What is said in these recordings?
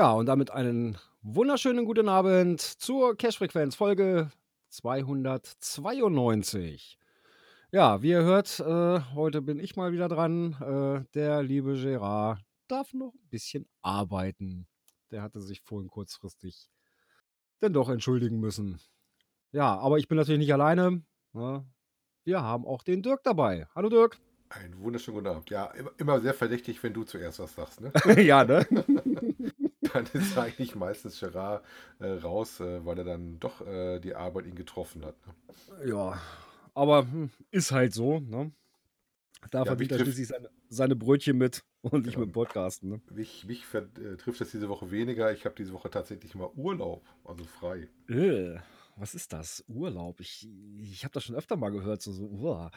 Ja, und damit einen wunderschönen guten Abend zur Cash-Frequenz, Folge 292. Ja, wie ihr hört, äh, heute bin ich mal wieder dran. Äh, der liebe Gerard darf noch ein bisschen arbeiten. Der hatte sich vorhin kurzfristig denn doch entschuldigen müssen. Ja, aber ich bin natürlich nicht alleine. Ne? Wir haben auch den Dirk dabei. Hallo Dirk. Einen wunderschönen guten Abend. Ja, immer, immer sehr verdächtig, wenn du zuerst was sagst, ne? ja, ne? dann ist eigentlich meistens Gerard äh, raus, äh, weil er dann doch äh, die Arbeit ihn getroffen hat. Ne? Ja, aber hm, ist halt so, ne? Da Ja, verdient er schließlich seine, seine Brötchen mit und nicht Ja. mit dem Podcasten, ne? Mich, mich äh, trifft das diese Woche weniger. Ich habe diese Woche tatsächlich mal Urlaub, also frei. Äh, was ist das? Urlaub? Ich, ich habe das schon öfter mal gehört, so, so uah.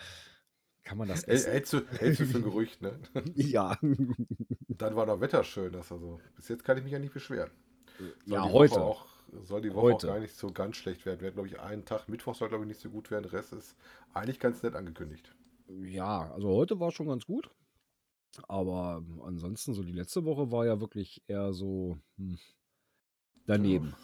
Kann man das essen? hältst, du, hältst du für ein Gerücht, ne? ja. Dann war noch Wetter schön. Das also, bis jetzt kann ich mich ja nicht beschweren. Soll ja, heute. Auch, soll die Woche Heute. auch gar nicht so ganz schlecht werden. Wir hatten, glaube ich, einen Tag. Mittwoch soll, glaube ich, nicht so gut werden. Der Rest ist eigentlich ganz nett angekündigt. Ja, also heute war schon ganz gut. Aber ähm, ansonsten, so die letzte Woche war ja wirklich eher so hm, daneben.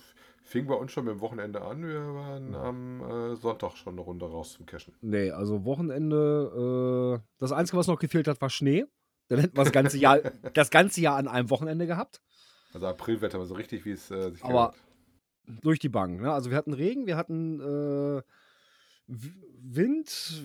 Fing bei uns schon mit dem Wochenende an. Wir waren am äh, Sonntag schon eine Runde raus zum Cashen. Nee, also Wochenende, äh, das Einzige, was noch gefehlt hat, war Schnee. Dann hätten wir das ganze Jahr, das ganze Jahr an einem Wochenende gehabt. Also Aprilwetter war so richtig, wie es äh, sich Aber gehört. durch die Bank. Ne? Also wir hatten Regen, wir hatten äh, Wind,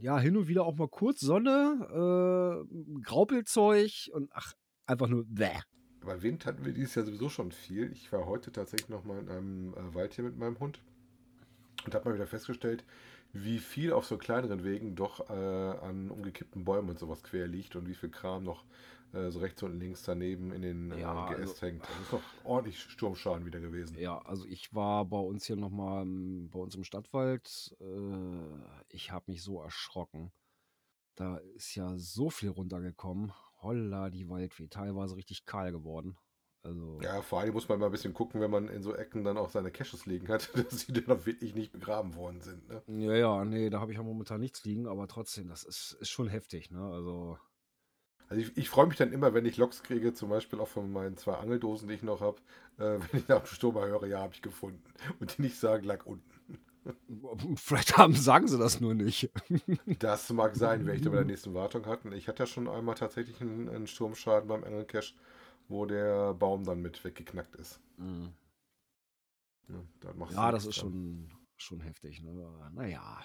ja, hin und wieder auch mal kurz Sonne, äh, Graupelzeug und ach, einfach nur bäh. Aber Wind hatten wir dieses Jahr sowieso schon viel. Ich war heute tatsächlich noch mal in einem äh, Wald hier mit meinem Hund und habe mal wieder festgestellt, wie viel auf so kleineren Wegen doch äh, an umgekippten Bäumen und sowas quer liegt und wie viel Kram noch äh, so rechts und links daneben in den äh, Ja, Geäst also- hängt. Das ist noch ordentlich Sturmschaden wieder gewesen. Ja, also ich war bei uns hier nochmal bei uns im Stadtwald. Äh, ich habe mich so erschrocken. Da ist ja so viel runtergekommen. Holla, die Waldweh. Teilweise richtig kahl geworden. Also, Ja, vor allem muss man mal ein bisschen gucken, wenn man in so Ecken dann auch seine Caches liegen hat, dass die dann auch wirklich nicht begraben worden sind. Ne? ja, ja, nee, da habe ich ja momentan nichts liegen, aber trotzdem, das ist, ist schon heftig, ne? Also, Also ich, ich freue mich dann immer, wenn ich Loks kriege, zum Beispiel auch von meinen zwei Angeldosen, die ich noch habe, äh, wenn ich nach dem Sturm mal höre, ja, habe ich gefunden. Und die nicht sagen, lag unten. Vielleicht haben, sagen sie das nur nicht. Das mag sein, wenn ich dann bei der nächsten Wartung hatten. Ich hatte ja schon einmal tatsächlich einen, einen Sturmschaden beim Angelcache, wo der Baum dann mit weggeknackt ist. Ja, machst du Ja, das ist schon, schon heftig, ne? Naja.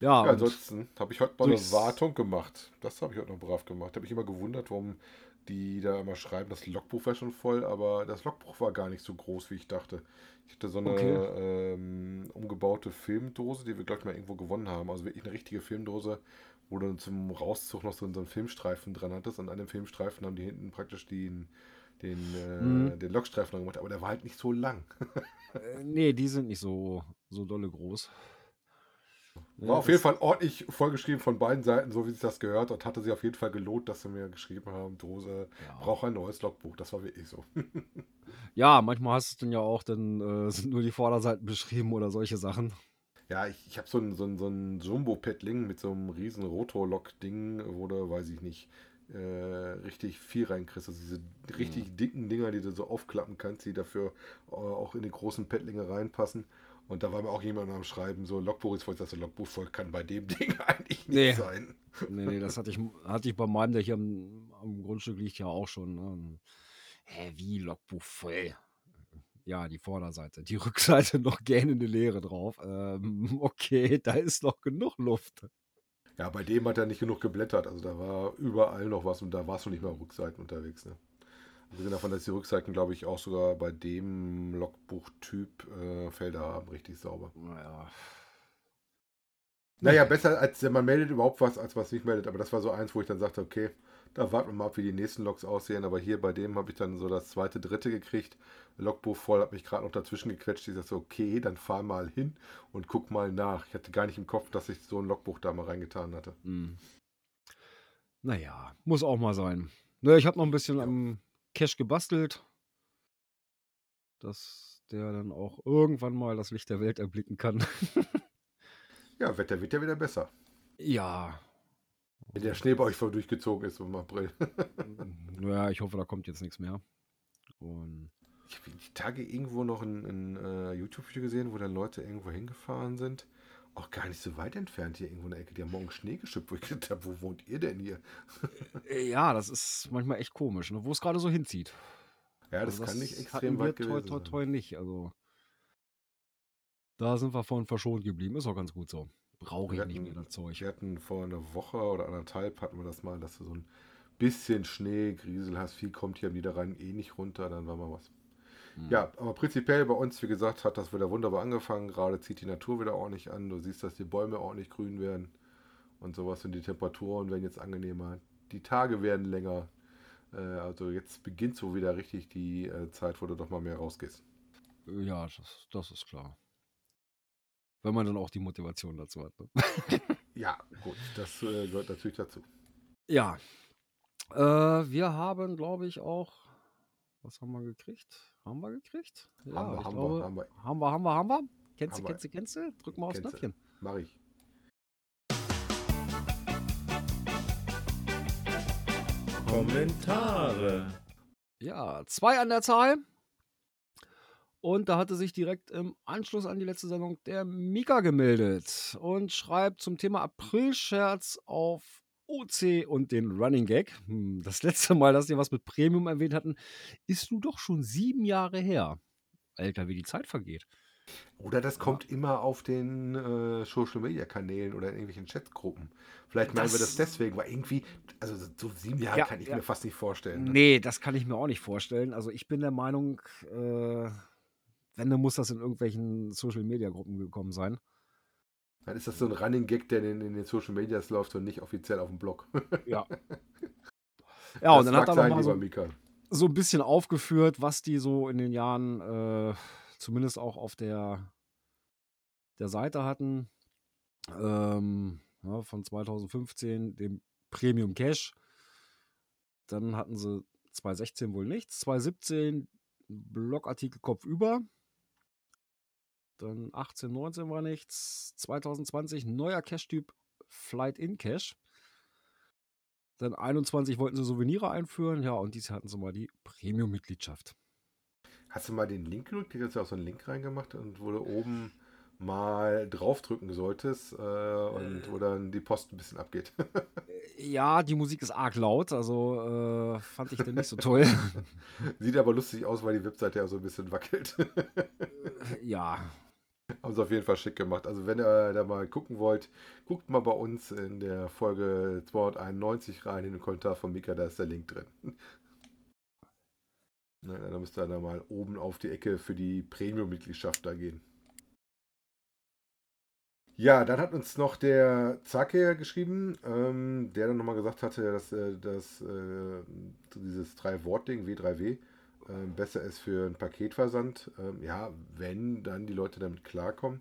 Ja, Ja, ansonsten habe ich heute mal eine Wartung gemacht. Das habe ich heute noch brav gemacht. Habe ich immer gewundert, warum die da immer schreiben, das Logbuch wäre schon voll, aber das Logbuch war gar nicht so groß, wie ich dachte. Ich hatte so eine Okay. ähm, umgebaute Filmdose, die wir, glaube ich, mal irgendwo gewonnen haben. Also wirklich eine richtige Filmdose, wo du zum Rauszug noch so, so einen Filmstreifen dran hattest. Und an dem Filmstreifen haben die hinten praktisch den, den, äh, Mhm. den Logstreifen dran gemacht. Aber der war halt nicht so lang. äh, nee, die sind nicht so, so dolle groß. Ja, War auf jeden Fall ordentlich vollgeschrieben von beiden Seiten, so wie sich das gehört. Und hatte sich auf jeden Fall gelohnt, dass sie mir geschrieben haben, Dose Ja. braucht ein neues Logbuch. Das war wirklich so. Ja, manchmal hast du es dann ja auch, dann äh, sind nur die Vorderseiten beschrieben oder solche Sachen. Ja, ich, ich habe so ein, so ein, so ein Jumbo-Paddling mit so einem riesen Rotor-Log-Ding, wo du, weiß ich nicht, äh, richtig viel reinkriegst. Also diese richtig dicken Dinger, die du so aufklappen kannst, die dafür äh, auch in die großen Paddlinge reinpassen. Und da war mir auch jemand am Schreiben, so Logbuch ist voll, das Logbuch voll kann bei dem Ding eigentlich nicht Nee. sein. Nee, nee, das hatte ich, hatte ich bei meinem, der hier am, am Grundstück liegt, ja auch schon. Ne? Hä, wie Logbuch voll? Ja, die Vorderseite. Die Rückseite noch gähnende Leere drauf. Ähm, okay, da ist noch genug Luft. Ja, bei dem hat er nicht genug geblättert. Also da war überall noch was und da warst du nicht mal Rückseiten unterwegs. Ne? Abgesehen davon, dass die Rückseiten, glaube ich, auch sogar bei dem Logbuchtyp äh, Felder haben, richtig sauber. Naja. Naja, besser als man meldet überhaupt was, als was nicht meldet. Aber das war so eins, wo ich dann sagte, okay, da warten wir mal ab, wie die nächsten Logs aussehen. Aber hier bei dem habe ich dann so das zweite, dritte gekriegt. Logbuch voll, habe mich gerade noch dazwischen gequetscht. Ich sagte, so, okay, dann fahr mal hin und guck mal nach. Ich hatte gar nicht im Kopf, dass ich so ein Logbuch da mal reingetan hatte. Hm. Naja, muss auch mal sein. Ne, ich habe noch ein bisschen am Cache gebastelt, dass der dann auch irgendwann mal das Licht der Welt erblicken kann. Ja, Wetter wird ja wieder besser. ja, Wenn der Schnee bei euch voll durchgezogen ist im April. naja, ich hoffe, da kommt jetzt nichts mehr. Und Ich habe die Tage irgendwo noch ein, ein äh, YouTube-Video gesehen, wo dann Leute irgendwo hingefahren sind. Auch gar nicht so weit entfernt hier irgendwo in der Ecke. Die haben morgen Schnee geschippt, wo ich gedacht habe, wo wohnt ihr denn hier? äh, ja, das ist manchmal echt komisch, ne, wo es gerade so hinzieht. Ja, das, Also kann nicht hatten extrem weit toi, gewesen toi, sein. toi nicht. Also da sind wir von verschont geblieben. Ist auch ganz gut so. Brauche ich Wir nicht hatten- mehr das Zeug. Wir hatten vor einer Woche oder anderthalb hatten wir das mal, dass du so ein bisschen Schnee, Griesel hast, viel kommt hier am Niederrhein eh nicht runter, dann war mal was. Hm. Ja, aber prinzipiell bei uns, wie gesagt, hat das wieder wunderbar angefangen. Gerade zieht die Natur wieder ordentlich an. Du siehst, dass die Bäume ordentlich grün werden und sowas. Und die Temperaturen werden jetzt angenehmer. Die Tage werden länger. Äh, also jetzt beginnt so wieder richtig die äh, Zeit, wo du doch mal mehr rausgehst. Ja, das, das ist klar. Wenn man dann auch die Motivation dazu hat. Ne? Ja, gut, das äh, gehört natürlich dazu. Ja. Äh, wir haben, glaube ich, auch. Was haben wir gekriegt? Haben wir gekriegt? Ja, haben wir, haben glaube, wir, haben wir. haben wir, haben wir, haben wir. Kennst du, Haben wir. kennst du, kennst du? Drück mal aufs. Knöpfchen. Mach ich. Kommentare. Ja, zwei an der Zahl. Und da hatte sich direkt im Anschluss an die letzte Sendung der Mika gemeldet und schreibt zum Thema April-Scherz auf OC und den Running Gag. Hm, Das letzte Mal, dass wir was mit Premium erwähnt hatten, ist nun doch schon sieben Jahre her. Alter, wie die Zeit vergeht. Oder das kommt immer auf den äh, Social Media Kanälen oder in irgendwelchen Chatgruppen. Vielleicht meinen wir das Das- deswegen, weil irgendwie, also so- sieben Jahre Ja, kann ich ja. mir fast nicht vorstellen. Ne? Nee, das kann ich mir auch nicht vorstellen. Also ich bin der Meinung, äh, wenn, dann muss das in irgendwelchen Social-Media-Gruppen gekommen sein. Dann ist das so ein Running Gag, der in, in den Social Medias läuft und nicht offiziell auf dem Blog. Ja. Ja, und dann hat er sein, noch mal so, so ein bisschen aufgeführt, was die so in den Jahren, äh, zumindest auch auf der, der Seite hatten. Ähm, ja, von 2015, dem Premium Cash. Dann hatten sie 2016 wohl nichts. 2017 Blogartikel kopfüber. Dann 18, 19 war nichts. 2020 neuer Cache-Typ Flight in Cache. Dann 21 wollten sie Souvenire einführen. Ja, und dies hatten sie mal die Premium-Mitgliedschaft. Hast du mal den Link gedrückt? Die hat ja auch so einen Link reingemacht und wo du oben mal draufdrücken solltest äh, und wo dann die Post ein bisschen abgeht. Ja, die Musik ist arg laut, also äh, fand ich den nicht so toll. Sieht aber lustig aus, weil die Webseite ja so ein bisschen wackelt. ja, Haben sie auf jeden Fall schick gemacht. Also wenn ihr da mal gucken wollt, guckt mal bei uns in der Folge 291 rein in den Kommentar von Mika, da ist der Link drin. Na, da müsst ihr da mal oben auf die Ecke für die Premium-Mitgliedschaft da gehen. Ja, dann hat uns noch der Zake geschrieben, ähm, der dann nochmal gesagt hatte, dass, äh, dass äh, dieses Drei-Wort-Ding, W3W, ähm, besser ist für einen Paketversand. Ähm, ja, wenn dann die Leute damit klarkommen.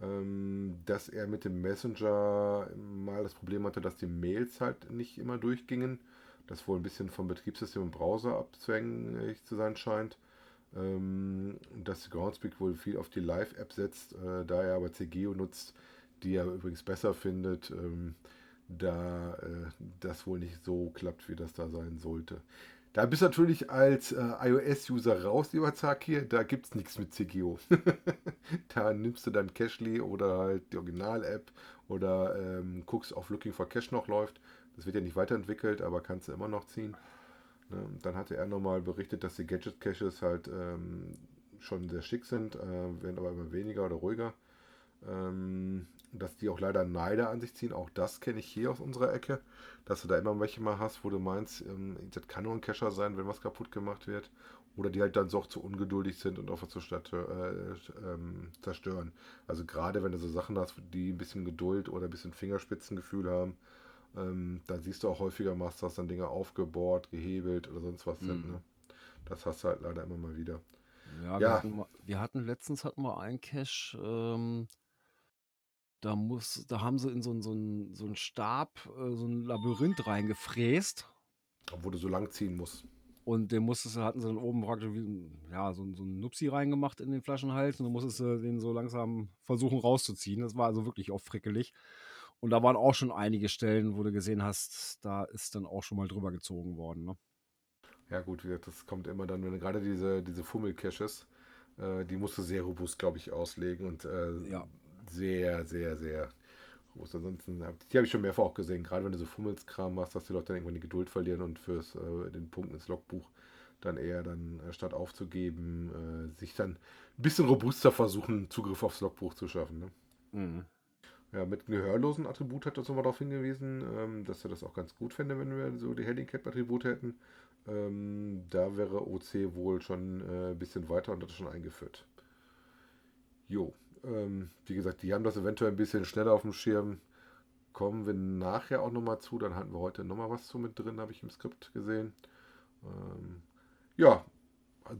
Ähm, dass er mit dem Messenger mal das Problem hatte, dass die Mails halt nicht immer durchgingen. Das wohl ein bisschen vom Betriebssystem und Browser abzwänglich zu sein scheint. Ähm, dass Groundspeak wohl viel auf die Live-App setzt, äh, da er aber CGO nutzt, die er übrigens besser findet, ähm, da äh, das wohl nicht so klappt, wie das da sein sollte. Da bist du natürlich als äh, iOS-User raus, lieber Zakir. Da gibt es nichts mit CGO. da nimmst du dann Cashly oder halt die Original-App oder ähm, guckst, ob Looking for Cash noch läuft. Das wird ja nicht weiterentwickelt, aber kannst du immer noch ziehen. Ne? Dann hatte er nochmal berichtet, dass die Gadget-Caches halt ähm, schon sehr schick sind, äh, werden aber immer weniger oder ruhiger. Ähm, dass die auch leider Neider an sich ziehen. Auch das kenne ich hier aus unserer Ecke, dass du da immer welche mal hast, wo du meinst, ähm, das kann nur ein Cacher sein, wenn was kaputt gemacht wird. Oder die halt dann so auch zu ungeduldig sind und auf was zu äh, ähm, zerstören. Also gerade wenn du so Sachen hast, die ein bisschen Geduld oder ein bisschen Fingerspitzengefühl haben, ähm, dann siehst du auch häufiger Masters dann Dinge aufgebohrt, gehebelt oder sonst was mhm. sind. Ne? Das hast du halt leider immer mal wieder. Ja, ja. Wir, hatten, wir, hatten, letztens hatten wir einen Cache, ähm, da muss, da haben sie in so, so, ein, so einen Stab äh, so ein Labyrinth reingefräst. Wo du so lang ziehen musst. Und den musstest du, hatten sie dann oben praktisch wie, ja, so, so einen Nupsi reingemacht in den Flaschenhals und dann musstest du den so langsam versuchen rauszuziehen. Das war also wirklich auch frickelig. Und da waren auch schon einige Stellen, wo du gesehen hast, da ist dann auch schon mal drüber gezogen worden. Ne? Ja, gut, das kommt immer dann, wenn gerade diese, diese Fummel-Caches, äh, die musst du sehr robust, glaube ich, auslegen und äh, ja sehr, sehr, sehr groß. Ansonsten, die habe ich schon mehrfach auch gesehen, gerade wenn du so Fummelskram machst, dass die Leute dann irgendwann die Geduld verlieren und fürs äh, den Punkt ins Logbuch dann eher dann, äh, statt aufzugeben, äh, sich dann ein bisschen robuster versuchen, Zugriff aufs Logbuch zu schaffen. Ne? Mhm. Ja, mit gehörlosen Attribut hat das nochmal darauf hingewiesen, ähm, dass er das auch ganz gut fände, wenn wir so die Handicap-Attribute hätten. Ähm, da wäre OC wohl schon äh, ein bisschen weiter und das schon eingeführt. Jo, ähm, wie gesagt, die haben das eventuell ein bisschen schneller auf dem Schirm. Kommen wir nachher auch nochmal zu. Dann hatten wir heute nochmal was zu mit drin, habe ich im Skript gesehen. Ähm, ja,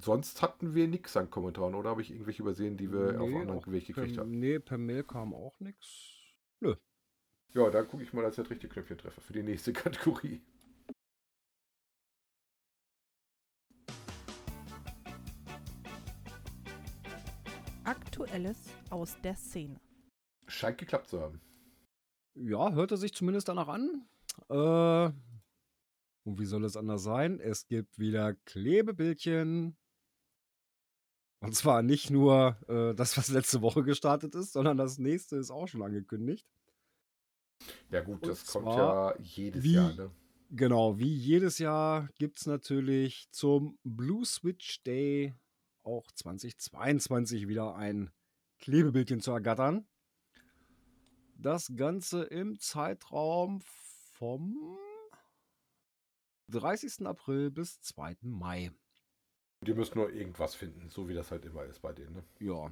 sonst hatten wir nichts an Kommentaren, oder habe ich irgendwelche übersehen, die wir nee, auf anderen Weg gekriegt per, haben? Nee, per Mail kam auch nichts. Nö. Ja, da gucke ich mal, dass ich das richtige Knöpfchen treffe für die nächste Kategorie. Aktuelles aus der Szene. Scheint geklappt zu haben. Ja, hörte sich zumindest danach an. Äh, und wie soll es anders sein? Es gibt wieder Klebebildchen. Und zwar nicht nur äh, das, was letzte Woche gestartet ist, sondern das nächste ist auch schon angekündigt. Ja, gut, das kommt ja jedes wie, Jahr, ne? Genau, wie jedes Jahr gibt es natürlich zum Blue Switch Day auch 2022 wieder ein Klebebildchen zu ergattern. Das Ganze im Zeitraum vom 30. April bis 2. Mai. Die müssen nur irgendwas finden, so wie das halt immer ist bei denen. Ne? Ja.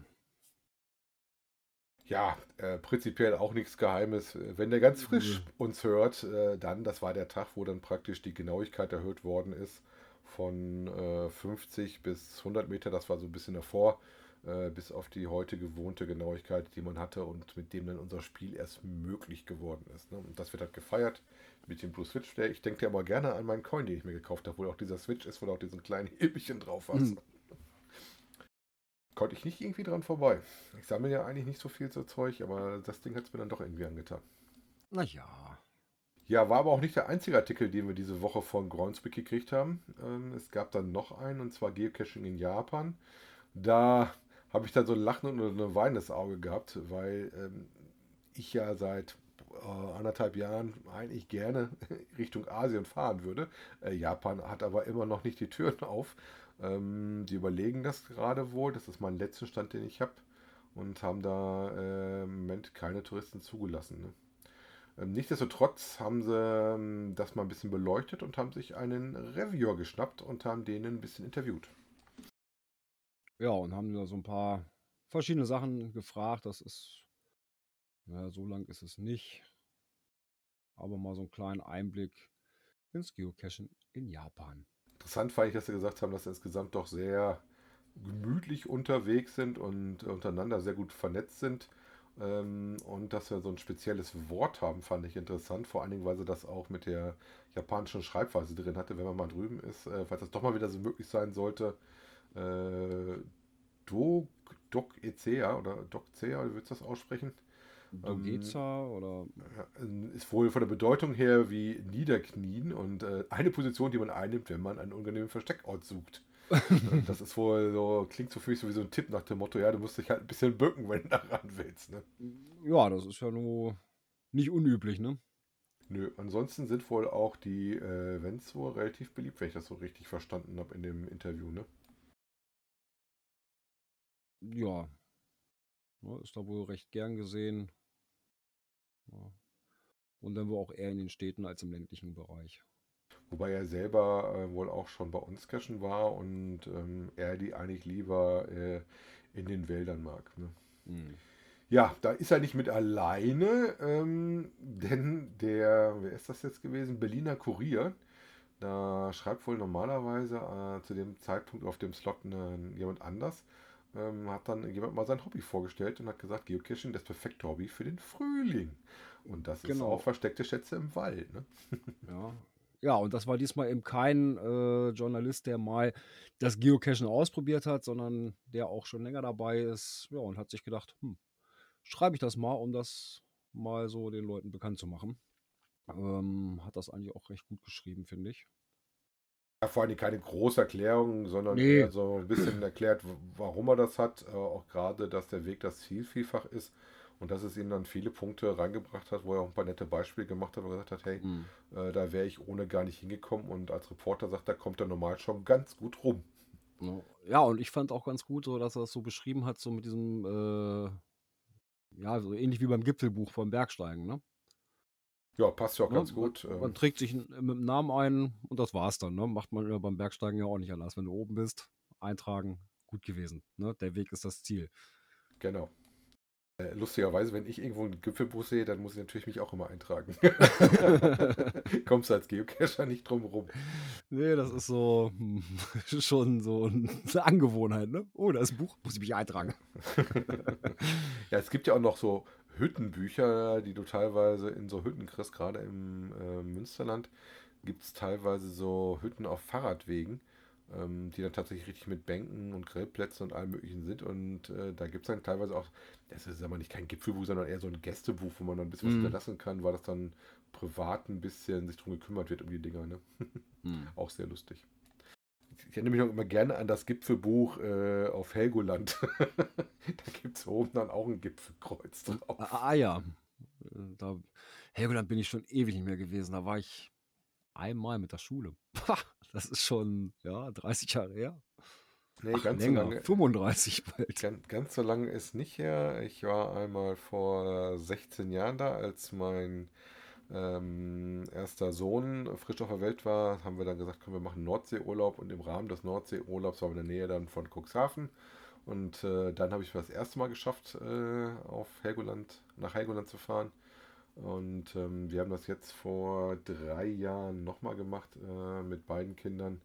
Ja, äh, prinzipiell auch nichts Geheimes. Wenn der ganz frisch mhm. uns hört, äh, dann, das war der Tag, wo dann praktisch die Genauigkeit erhöht worden ist von äh, 50 bis 100 Meter, das war so ein bisschen davor, äh, bis auf die heute gewohnte Genauigkeit, die man hatte und mit dem dann unser Spiel erst möglich geworden ist. Ne? Und das wird halt gefeiert mit dem Blue Switch Day. Ich denke aber gerne an meinen Coin, den ich mir gekauft habe, wo auch dieser Switch ist, wo du auch diesen kleinen Hebelchen drauf hast. Mhm. Konnte ich nicht irgendwie dran vorbei. Ich sammle ja eigentlich nicht so viel so Zeug, aber das Ding hat es mir dann doch irgendwie angetan. Naja, ja, war aber auch nicht der einzige Artikel, den wir diese Woche von Groundspeak gekriegt haben. Ähm, es gab dann noch einen, und zwar Geocaching in Japan. Da habe ich dann so ein Lachen und ein weinendes Auge gehabt, weil ähm, ich ja seit äh, anderthalb Jahren eigentlich gerne Richtung Asien fahren würde. Äh, Japan hat aber immer noch nicht die Türen auf. Ähm, die überlegen das gerade wohl. Das ist mein letzter Stand, den ich habe. Und haben da äh, im Moment keine Touristen zugelassen. Ne? Ähm, nichtsdestotrotz haben sie ähm, das mal ein bisschen beleuchtet und haben sich einen Reviewer geschnappt und haben den ein bisschen interviewt. Ja, und haben da so ein paar verschiedene Sachen gefragt. Das ist, naja, so lang ist es nicht. Aber mal so einen kleinen Einblick ins Geocachen in Japan. Interessant fand ich, dass sie gesagt haben, dass sie insgesamt doch sehr gemütlich unterwegs sind und untereinander sehr gut vernetzt sind. Ähm, und dass wir so ein spezielles Wort haben, fand ich interessant. Vor allen Dingen, weil sie das auch mit der japanischen Schreibweise drin hatte, wenn man mal drüben ist, äh, falls das doch mal wieder so möglich sein sollte. Äh, Do, Doc Ecea oder Doc Cea, wie würdest du das aussprechen? Dogeza ähm, oder. Ist wohl von der Bedeutung her wie Niederknien und äh, eine Position, die man einnimmt, wenn man einen unangenehmen Versteckort sucht. das ist wohl so, klingt so für mich so wie so ein Tipp nach dem Motto, ja, du musst dich halt ein bisschen bücken, wenn du da ran willst. Ne? Ja, das ist ja nur nicht unüblich, ne? Nö, ansonsten sind wohl auch die äh, Events wohl relativ beliebt, wenn ich das so richtig verstanden habe in dem Interview, ne? Ja. Ist da wohl recht gern gesehen. Ja. Und dann wohl auch eher in den Städten als im ländlichen Bereich. Wobei er selber äh, wohl auch schon bei uns cashen war und ähm, er die eigentlich lieber äh, in den Wäldern mag. Ne? Mhm. Ja, da ist er nicht mit alleine, ähm, denn der, wer ist das jetzt gewesen? Berliner Kurier. Da schreibt wohl normalerweise äh, zu dem Zeitpunkt auf dem Slot ne, jemand anders. Ähm, hat dann jemand mal sein Hobby vorgestellt und hat gesagt, Geocaching das perfekte Hobby für den Frühling. Und das ist Genau. auch versteckte Schätze im Wald. Ne? Ja. Ja, und das war diesmal eben kein äh, Journalist, der mal das Geocachen ausprobiert hat, sondern der auch schon länger dabei ist. Ja, und hat sich gedacht, hm, schreibe ich das mal, um das mal so den Leuten bekannt zu machen. Ähm, hat das eigentlich auch recht gut geschrieben, finde ich. Ja, vor allem keine große Erklärung, sondern Nee. eher so ein bisschen erklärt, warum er das hat. Äh, auch gerade, dass der Weg das Ziel vielfach ist und dass es ihn dann viele Punkte reingebracht hat, wo er auch ein paar nette Beispiele gemacht hat, wo er gesagt hat, hey, äh, da wäre ich ohne gar nicht hingekommen. Und als Reporter sagt, da kommt er normal schon ganz gut rum. Ja. Ja, und ich fand auch ganz gut, so, dass er das so beschrieben hat, so mit diesem, äh, ja, so ähnlich wie beim Gipfelbuch vom Bergsteigen, ne? Ja, passt ja auch Ne? ganz gut. Man, ähm, man trägt sich n- mit dem Namen ein und das war's dann, ne? Macht man beim Bergsteigen ja auch nicht anders. Wenn du oben bist, eintragen, gut gewesen. Ne? Der Weg ist das Ziel. Genau. Äh, lustigerweise, wenn ich irgendwo einen Gipfelbuch sehe, dann muss ich natürlich mich auch immer eintragen. Kommst du als Geocacher nicht drum rum. Nee, das ist so hm, schon so eine Angewohnheit, ne? Oh, da ist ein Buch, muss ich mich eintragen. Ja, es gibt ja auch noch so Hüttenbücher, die du teilweise in so Hütten kriegst, gerade im äh, Münsterland gibt es teilweise so Hütten auf Fahrradwegen, ähm, die dann tatsächlich richtig mit Bänken und Grillplätzen und allem möglichen sind. Und äh, da gibt es dann teilweise auch, das ist aber nicht kein Gipfelbuch, sondern eher so ein Gästebuch, wo man dann ein bisschen was Mhm. hinterlassen kann, weil das dann privat ein bisschen sich drum gekümmert wird um die Dinger. Ne? Hm. Auch sehr lustig. Ich erinnere mich noch immer gerne an das Gipfelbuch äh, auf Helgoland. da gibt es oben dann auch ein Gipfelkreuz drauf. Ah, ah ja. Da, Helgoland bin ich schon ewig nicht mehr gewesen. Da war ich einmal mit der Schule. Das ist schon, ja, 30 Jahre her. Nee, Ach, ganz so länger. lange. 35 bald. Ganz, ganz so lange ist nicht her. Ich war einmal vor 16 Jahren da, als mein ähm, erster Sohn frisch auf der Welt war, haben wir dann gesagt, komm, wir machen Nordseeurlaub und im Rahmen des Nordseeurlaubs waren wir in der Nähe dann von Cuxhaven und äh, dann habe ich das erste Mal geschafft, äh, auf Helgoland, nach Helgoland zu fahren und ähm, wir haben das jetzt vor drei Jahren nochmal gemacht äh, mit beiden Kindern,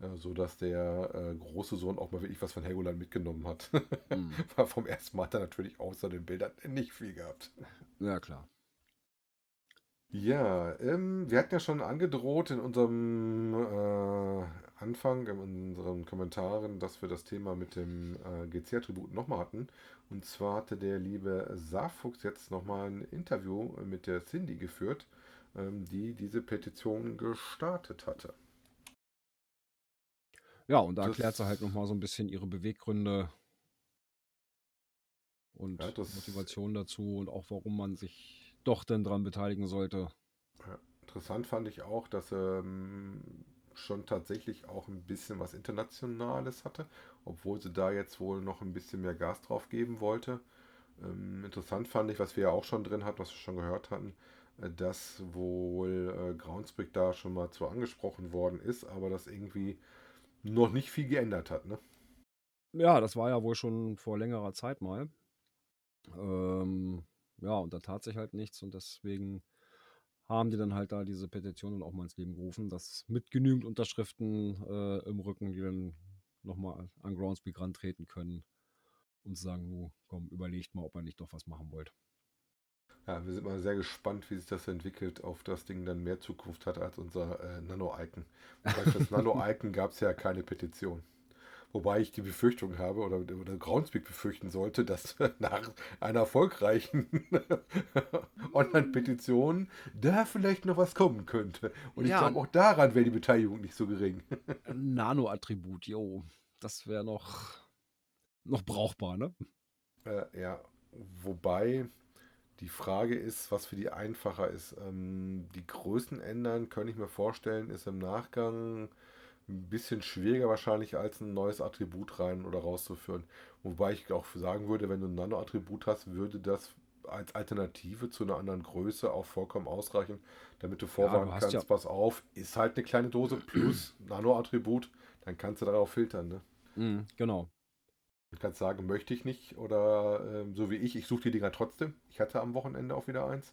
äh, so dass der äh, große Sohn auch mal wirklich was von Helgoland mitgenommen hat. Hm. War vom ersten Mal er natürlich außer den Bildern nicht viel gehabt. Ja, klar. Ja, ähm, wir hatten ja schon angedroht in unserem äh, Anfang, in unseren Kommentaren, dass wir das Thema mit dem äh, GC-Attribut nochmal hatten. Und zwar hatte der liebe Saarfuchs jetzt nochmal ein Interview mit der Cindy geführt, ähm, die diese Petition gestartet hatte. Ja, und da Das- erklärt sie halt nochmal so ein bisschen ihre Beweggründe und Ja, Motivation dazu und auch warum man sich doch denn dran beteiligen sollte. Ja, interessant fand ich auch, dass ähm, schon tatsächlich auch ein bisschen was Internationales hatte, obwohl sie da jetzt wohl noch ein bisschen mehr Gas drauf geben wollte. Ähm, interessant fand ich, was wir ja auch schon drin hatten, was wir schon gehört hatten, äh, dass wohl äh, Groundspeak da schon mal zu angesprochen worden ist, aber das irgendwie noch nicht viel geändert hat. Ne? Ja, das war ja wohl schon vor längerer Zeit mal. Ähm, ja, und da tat sich halt nichts und deswegen haben die dann halt da diese Petition dann auch mal ins Leben gerufen, dass mit genügend Unterschriften äh, im Rücken, die dann nochmal an Groundspeak rantreten können und sagen, nu, komm, überlegt mal, ob ihr nicht doch was machen wollt. Ja, wir sind mal sehr gespannt, wie sich das entwickelt, auf das Ding dann mehr Zukunft hat als unser äh, Nano-Icon. Für das Nano-Icon gab es ja keine Petition. Wobei ich die Befürchtung habe oder, oder Groundspeak befürchten sollte, dass nach einer erfolgreichen Online-Petition da vielleicht noch was kommen könnte. Und ich Ja. glaube, auch daran wäre die Beteiligung nicht so gering. Nano-Attribut, jo, das wäre noch, noch brauchbar, ne? Äh, ja, wobei die Frage ist, was für die einfacher ist. Ähm, die Größen ändern, könnte ich mir vorstellen, ist im Nachgang ein bisschen schwieriger wahrscheinlich als ein neues Attribut rein oder rauszuführen. Wobei ich auch sagen würde, wenn du ein Nano-Attribut hast, würde das als Alternative zu einer anderen Größe auch vollkommen ausreichen, damit du vorwarnen du hast kannst, ja- pass auf, ist halt eine kleine Dose plus Nano-Attribut, dann kannst du darauf filtern. Ne? Mhm, genau. Du kannst sagen, möchte ich nicht oder ähm, so wie ich, ich suche die Dinger trotzdem. Ich hatte am Wochenende auch wieder eins.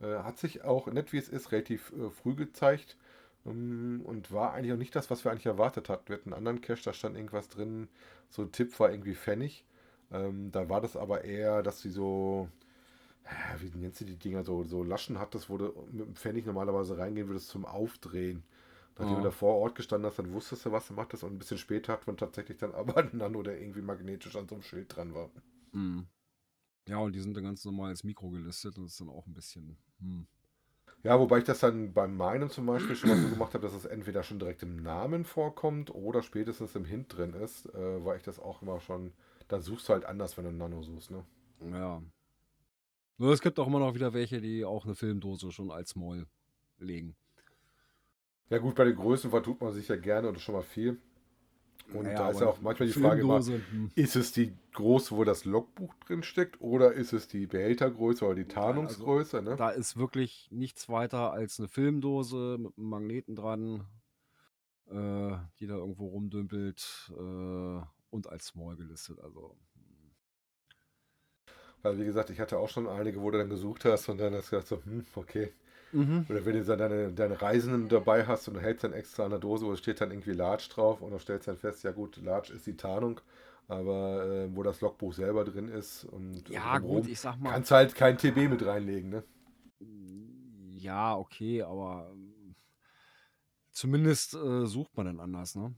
Äh, hat sich auch nett wie es ist relativ äh, früh gezeigt und war eigentlich auch nicht das, was wir eigentlich erwartet hatten. Wir hatten einen anderen Cache, da stand irgendwas drin, so ein Tipp war irgendwie Pfennig. Ähm, da war das aber eher, dass sie so, äh, wie nennst du die Dinger, so, so Laschen hattest, wo du mit dem Pfennig normalerweise reingehen würdest zum Aufdrehen. Nachdem Ja. du da vor Ort gestanden hast, dann wusstest du, was du machtest. Und ein bisschen später hat man tatsächlich dann aber einen Nano, der irgendwie magnetisch an so einem Schild dran war. Mhm. Ja, und die sind dann ganz normal als Mikro gelistet und das ist dann auch ein bisschen. Hm. Ja, wobei ich das dann bei meinem zum Beispiel schon mal so gemacht habe, dass es entweder schon direkt im Namen vorkommt oder spätestens im Hint drin ist, äh, weil ich das auch immer schon, da suchst du halt anders, wenn du Nano suchst, ne? Ja. Nur es gibt auch immer noch wieder welche, die auch eine Filmdose schon als Moll legen. Ja gut, bei den Größen vertut man sich ja gerne oder schon mal viel. Und Naja, da ist ja auch manchmal die Frage immer, hm. ist es die große, wo das Logbuch drin steckt oder ist es die Behältergröße oder die Tarnungsgröße, ne? Da ist wirklich nichts weiter als eine Filmdose mit einem Magneten dran, äh, die da irgendwo rumdümpelt äh, und als Small gelistet. Also Weil wie gesagt, ich hatte auch schon einige, wo du dann gesucht hast und dann hast du gedacht so, hm, okay. Mhm. Oder wenn du dann deine, deine Reisenden dabei hast und du hältst dann extra an der Dose, wo steht dann irgendwie Large drauf und dann stellst du dann fest, ja gut, Large ist die Tarnung, aber äh, wo das Logbuch selber drin ist und ja gut, ich sag mal, kannst du halt kein TB mit reinlegen, ne? ja okay, aber ähm, zumindest äh, sucht man dann anders, ne?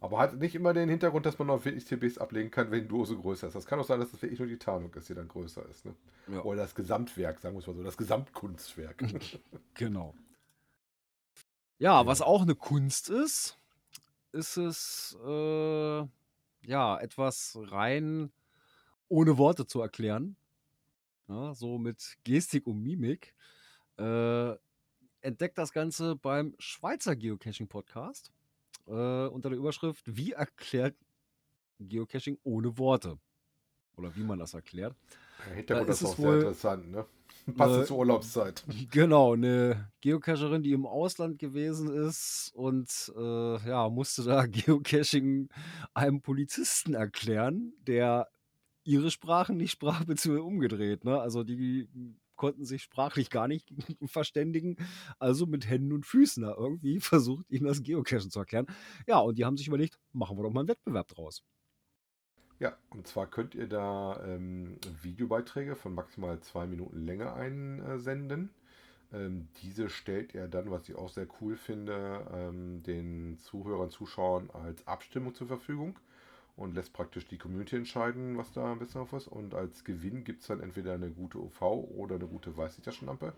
Aber hat nicht immer den Hintergrund, dass man auch wirklich TBs ablegen kann, wenn die Dose größer ist. Das kann auch sein, dass es wirklich nur die Tarnung ist, die dann größer ist. Ne? Ja. Oder das Gesamtwerk, sagen wir es mal so, das Gesamtkunstwerk. Genau. Ja, was auch eine Kunst ist, ist es, äh, ja, etwas rein ohne Worte zu erklären. Ja, so mit Gestik und Mimik. Äh, entdeckt das Ganze beim Schweizer Geocaching-Podcast äh, unter der Überschrift Wie erklärt Geocaching ohne Worte? Oder wie man das erklärt. Der Hintergrund Da ist ist auch sehr wohl, interessant, ne? Passend äh, zur Urlaubszeit. Genau, eine Geocacherin, die im Ausland gewesen ist und äh, ja, musste da Geocaching einem Polizisten erklären, der ihre Sprachen nicht sprach, beziehungsweise umgedreht. Ne? Also die konnten sich sprachlich gar nicht verständigen, also mit Händen und Füßen da irgendwie versucht, ihnen das Geocachen zu erklären. Ja, und die haben sich überlegt, machen wir doch mal einen Wettbewerb draus. Ja, und zwar könnt ihr da ähm, Videobeiträge von maximal zwei Minuten Länge einsenden. Ähm, diese stellt er dann, was ich auch sehr cool finde, ähm, den Zuhörern, Zuschauern als Abstimmung zur Verfügung und lässt praktisch die Community entscheiden, was da am besten auf ist. Und als Gewinn gibt es dann entweder eine gute UV oder eine gute Weißlichtaschenlampe.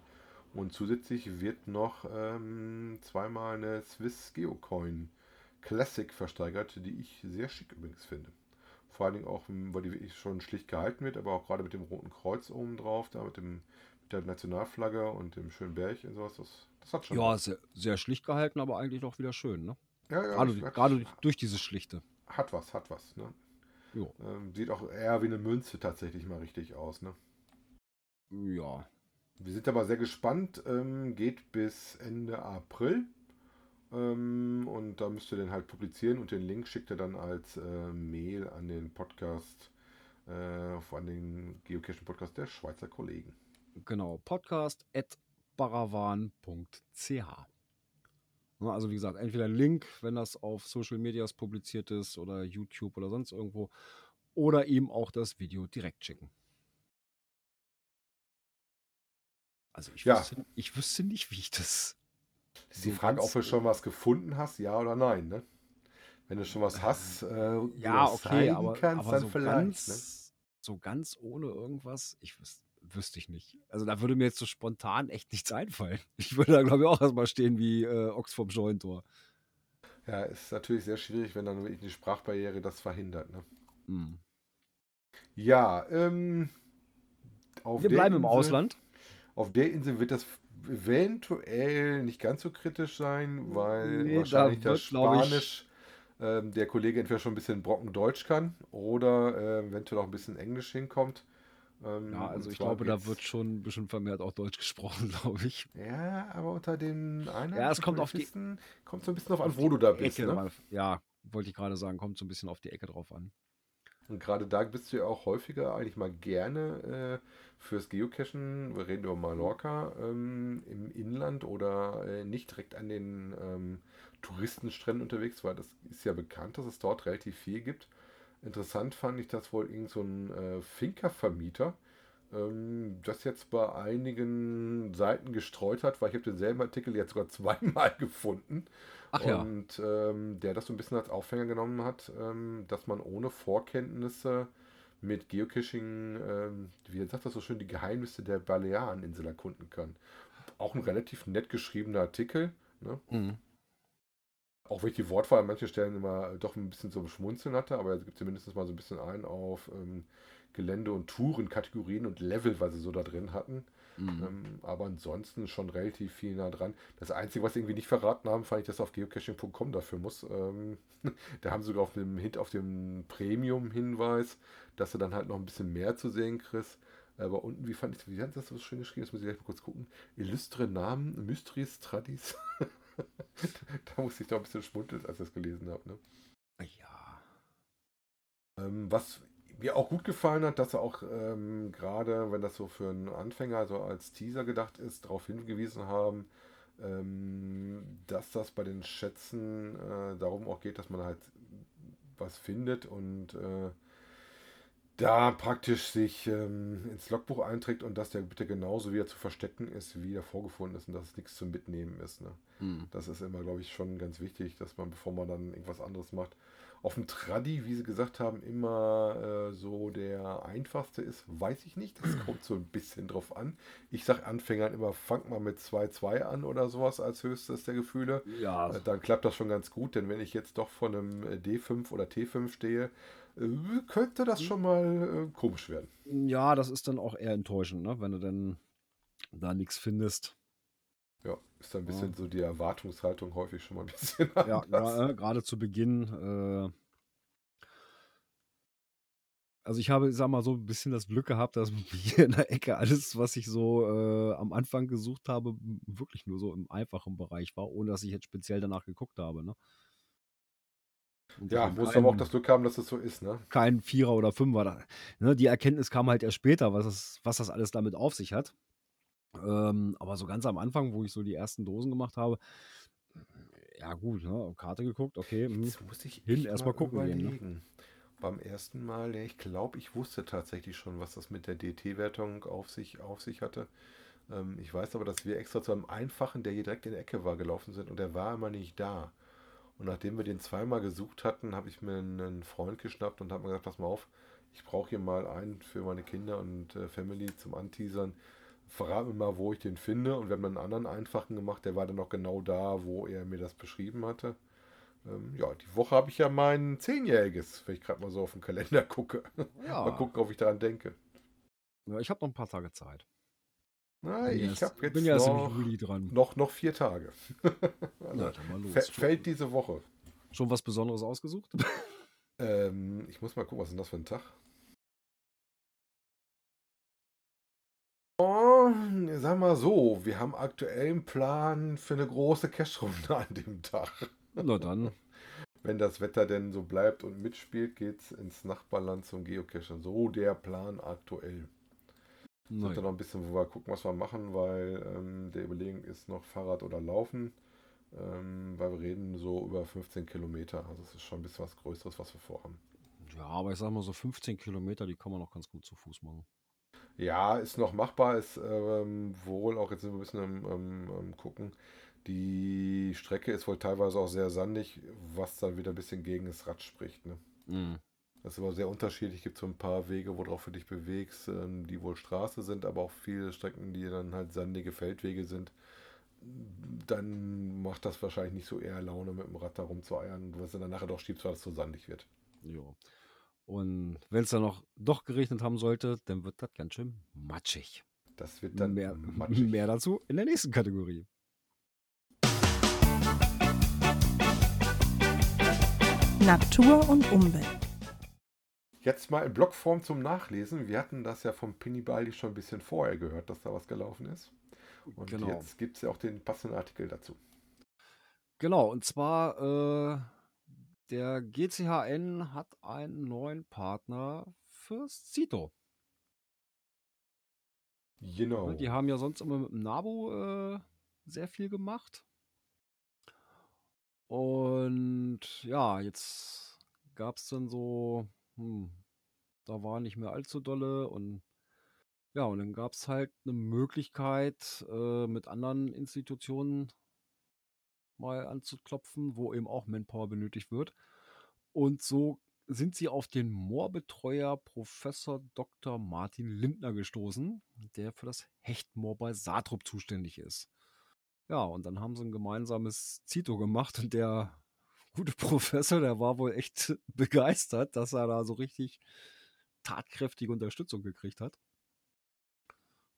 Und zusätzlich wird noch ähm, zweimal eine Swiss Geocoin Classic versteigert, die ich sehr schick übrigens finde. Vor allen Dingen auch, weil die wirklich schon schlicht gehalten wird, aber auch gerade mit dem roten Kreuz oben drauf, da mit, dem, mit der Nationalflagge und dem schönen Berg und sowas, das, das hat schon. Ja, sehr, sehr schlicht gehalten, aber eigentlich doch wieder schön. Ne? ja, ja, Gerade, gerade durch dieses Schlichte. Hat was, hat was. Ne? Ähm, sieht auch eher wie eine Münze tatsächlich mal richtig aus. Ne? Ja, Wir sind aber sehr gespannt. Ähm, geht bis Ende April. Ähm, und da müsst ihr den halt publizieren und den Link schickt ihr dann als äh, Mail an den Podcast, äh, an den Geocaching Podcast der Schweizer Kollegen. Genau, podcast at baravan.ch. Ne, Also wie gesagt, entweder ein Link, wenn das auf Social Medias publiziert ist oder YouTube oder sonst irgendwo, oder eben auch das Video direkt schicken. Also ich, Ja. wüsste, ich wüsste nicht, wie ich das. Ist die Frage, ganz, ob du schon was gefunden hast, ja oder nein, ne? Wenn du schon was hast, äh, Ja, okay, aber, kannst, aber dann so, ganz, Ne? so ganz ohne irgendwas, ich wüs wüsste ich nicht. Also da würde mir jetzt so spontan echt nichts einfallen. Ich würde da, glaube ich, auch erstmal stehen wie äh, Ochs vom Scheunentor. Ja, ist natürlich sehr schwierig, wenn dann wirklich die Sprachbarriere das verhindert. Ne? Hm. Ja, ähm, Wir bleiben im Insel- Ausland. Auf der Insel wird das eventuell nicht ganz so kritisch sein, weil Nee, da wahrscheinlich das wird, ich- Spanisch ähm, der Kollege entweder schon ein bisschen Brocken Deutsch kann oder äh, eventuell auch ein bisschen Englisch hinkommt. Ähm, ja, also ich glaube, da wird schon ein bisschen vermehrt auch Deutsch gesprochen, glaube ich. Ja, aber unter den Einheimischen Ja, es kommt auf die kommt so ein bisschen auf an, wo du da bist. Ne? Ja, wollte ich gerade sagen, kommt so ein bisschen auf die Ecke drauf an. Und gerade da bist du ja auch häufiger eigentlich mal gerne äh, fürs Geocachen, wir reden über Mallorca, ähm, im Inland oder äh, nicht direkt an den ähm, Touristenstränden unterwegs, weil das ist ja bekannt, dass es dort relativ viel gibt. Interessant fand ich, dass wohl irgend so ein äh, Finca-Vermieter ähm, das jetzt bei einigen Seiten gestreut hat, weil ich habe denselben Artikel jetzt sogar zweimal gefunden. Ach ja. Und ähm, der das so ein bisschen als Aufhänger genommen hat, ähm, dass man ohne Vorkenntnisse mit Geocaching, ähm, wie sagt das so schön, die Geheimnisse der Baleareninsel erkunden kann. Auch ein relativ nett geschriebener Artikel. Ne? Mhm. Auch wenn ich die Wortwahl an manchen Stellen immer doch ein bisschen zum Schmunzeln hatte, aber er gibt zumindest mal so ein bisschen ein auf ähm, Gelände- und Touren-Kategorien und Level, was sie so da drin hatten. Mhm. Ähm, aber ansonsten schon relativ viel nah dran. Das Einzige, was sie irgendwie nicht verraten haben, fand ich, dass auf geocaching.com dafür muss. Ähm, da haben sie sogar auf dem, auf dem Premium-Hinweis, dass du dann halt noch ein bisschen mehr zu sehen kriegst. Aber unten, wie fand ich, wie hat das so schön geschrieben? Das muss ich gleich mal kurz gucken. Illustre Namen, Mysteries, Tradis. da musste ich doch ein bisschen schmunzeln, als ich das gelesen habe. Ne? Ja. Ähm, was mir auch gut gefallen hat, dass er auch ähm, gerade, wenn das so für einen Anfänger so als Teaser gedacht ist, darauf hingewiesen haben, ähm, dass das bei den Schätzen äh, darum auch geht, dass man halt was findet und äh, da praktisch sich ähm, ins Logbuch einträgt und dass der bitte genauso wieder zu verstecken ist, wie er vorgefunden ist und dass es nichts zum Mitnehmen ist. Ne? Mhm. Das ist immer, glaube ich, schon ganz wichtig, dass man, bevor man dann irgendwas anderes macht, auf dem Traddy, wie sie gesagt haben, immer äh, so der einfachste ist, weiß ich nicht. Das kommt so ein bisschen drauf an. Ich sage Anfängern immer, fangt mal mit 2-2 an oder sowas als höchstes der Gefühle. Ja. Äh, dann klappt das schon ganz gut, denn wenn ich jetzt doch von einem äh, D5 oder T5 stehe, äh, könnte das schon mal äh, komisch werden. Ja, das ist dann auch eher enttäuschend, ne? wenn du dann da nichts findest. Ja, ist dann ein bisschen ja. so die Erwartungshaltung häufig schon mal ein bisschen anders. Ja, gerade zu Beginn. Äh, also ich habe, sag mal, so ein bisschen das Glück gehabt, dass hier in der Ecke alles, was ich so äh, am Anfang gesucht habe, wirklich nur so im einfachen Bereich war, ohne dass ich jetzt speziell danach geguckt habe. Ne? ja, muss aber auch das Glück haben, dass es so ist, ne? Kein Vierer oder Fünfer. Da, ne? Die Erkenntnis kam halt erst später, was, es, was das alles damit auf sich hat. Ähm, aber so ganz am Anfang, wo ich so die ersten Dosen gemacht habe, ja gut, ne, Karte geguckt, okay, hm, Jetzt muss ich hin, erstmal gucken überlegen. gehen. Ne? Beim ersten Mal, ja, ich glaube, ich wusste tatsächlich schon, was das mit der DT-Wertung auf sich, auf sich hatte. Ähm, ich weiß aber, dass wir extra zu einem einfachen, der hier direkt in der Ecke war, gelaufen sind und der war immer nicht da. Und nachdem wir den zweimal gesucht hatten, habe ich mir einen Freund geschnappt und habe mir gesagt, pass mal auf, ich brauche hier mal einen für meine Kinder und äh, Family zum Anteasern verrat mir mal, wo ich den finde. Und wir haben dann einen anderen einfachen gemacht, der war dann auch genau da, wo er mir das beschrieben hatte. Ähm, ja, die Woche habe ich ja mein Zehnjähriges, wenn ich gerade mal so auf den Kalender gucke. Ja. mal gucken, ob ich daran denke. Ja, ich habe noch ein paar Tage Zeit. Na, bin ich habe jetzt bin ja noch, Juli dran. Noch, noch vier Tage. also, ja, los. Fällt diese Woche. Schon was Besonderes ausgesucht? ähm, ich muss mal gucken, was ist denn das für ein Tag? Sag mal so, wir haben aktuell einen Plan für eine große Cash-Runde an dem Tag. Na dann. Wenn das Wetter denn so bleibt und mitspielt, geht's ins Nachbarland zum Geocachen. So der Plan aktuell. Nein. Da noch ein bisschen, wo wir gucken, was wir machen, weil ähm, der Überlegung ist noch Fahrrad oder Laufen. Ähm, weil wir reden so über 15 Kilometer. Also es ist schon ein bisschen was Größeres, was wir vorhaben. Ja, aber ich sag mal so 15 Kilometer, die kann man noch ganz gut zu Fuß machen. Ja, ist noch machbar, ist ähm, wohl auch jetzt sind wir ein bisschen am, am, am, gucken. Die Strecke ist wohl teilweise auch sehr sandig, was dann wieder ein bisschen gegen das Rad spricht. Ne? Mhm. Das ist aber sehr unterschiedlich. Es gibt so ein paar Wege, worauf du dich bewegst, ähm, die wohl Straße sind, aber auch viele Strecken, die dann halt sandige Feldwege sind. Dann macht das wahrscheinlich nicht so eher Laune, mit dem Rad da rumzueiern, was dann nachher doch schiebst, weil es so sandig wird. Ja. Und wenn es dann noch doch geregnet haben sollte, dann wird das ganz schön matschig. Das wird dann mehr, matschig. mehr dazu in der nächsten Kategorie. Natur und Umwelt. Jetzt mal in Blogform zum Nachlesen. Wir hatten das ja vom Pinny Baldi schon ein bisschen vorher gehört, dass da was gelaufen ist. Und Genau. jetzt gibt es ja auch den passenden Artikel dazu. Genau, und zwar äh, der GCHN hat einen neuen Partner fürs Zito. Genau. Ne, Die haben ja sonst immer mit dem Nabo äh, sehr viel gemacht. Und ja, jetzt gab es dann so, hm, da war nicht mehr allzu dolle und ja, und dann gab es halt eine Möglichkeit, äh, mit anderen Institutionen mal anzuklopfen, wo eben auch Manpower benötigt wird. Und so sind sie auf den Moorbetreuer Professor Dr. Martin Lindner gestoßen, der für das Hechtmoor bei Saatrup zuständig ist. Ja, und dann haben sie ein gemeinsames Zito gemacht und der gute Professor, der war wohl echt begeistert, dass er da so richtig tatkräftige Unterstützung gekriegt hat.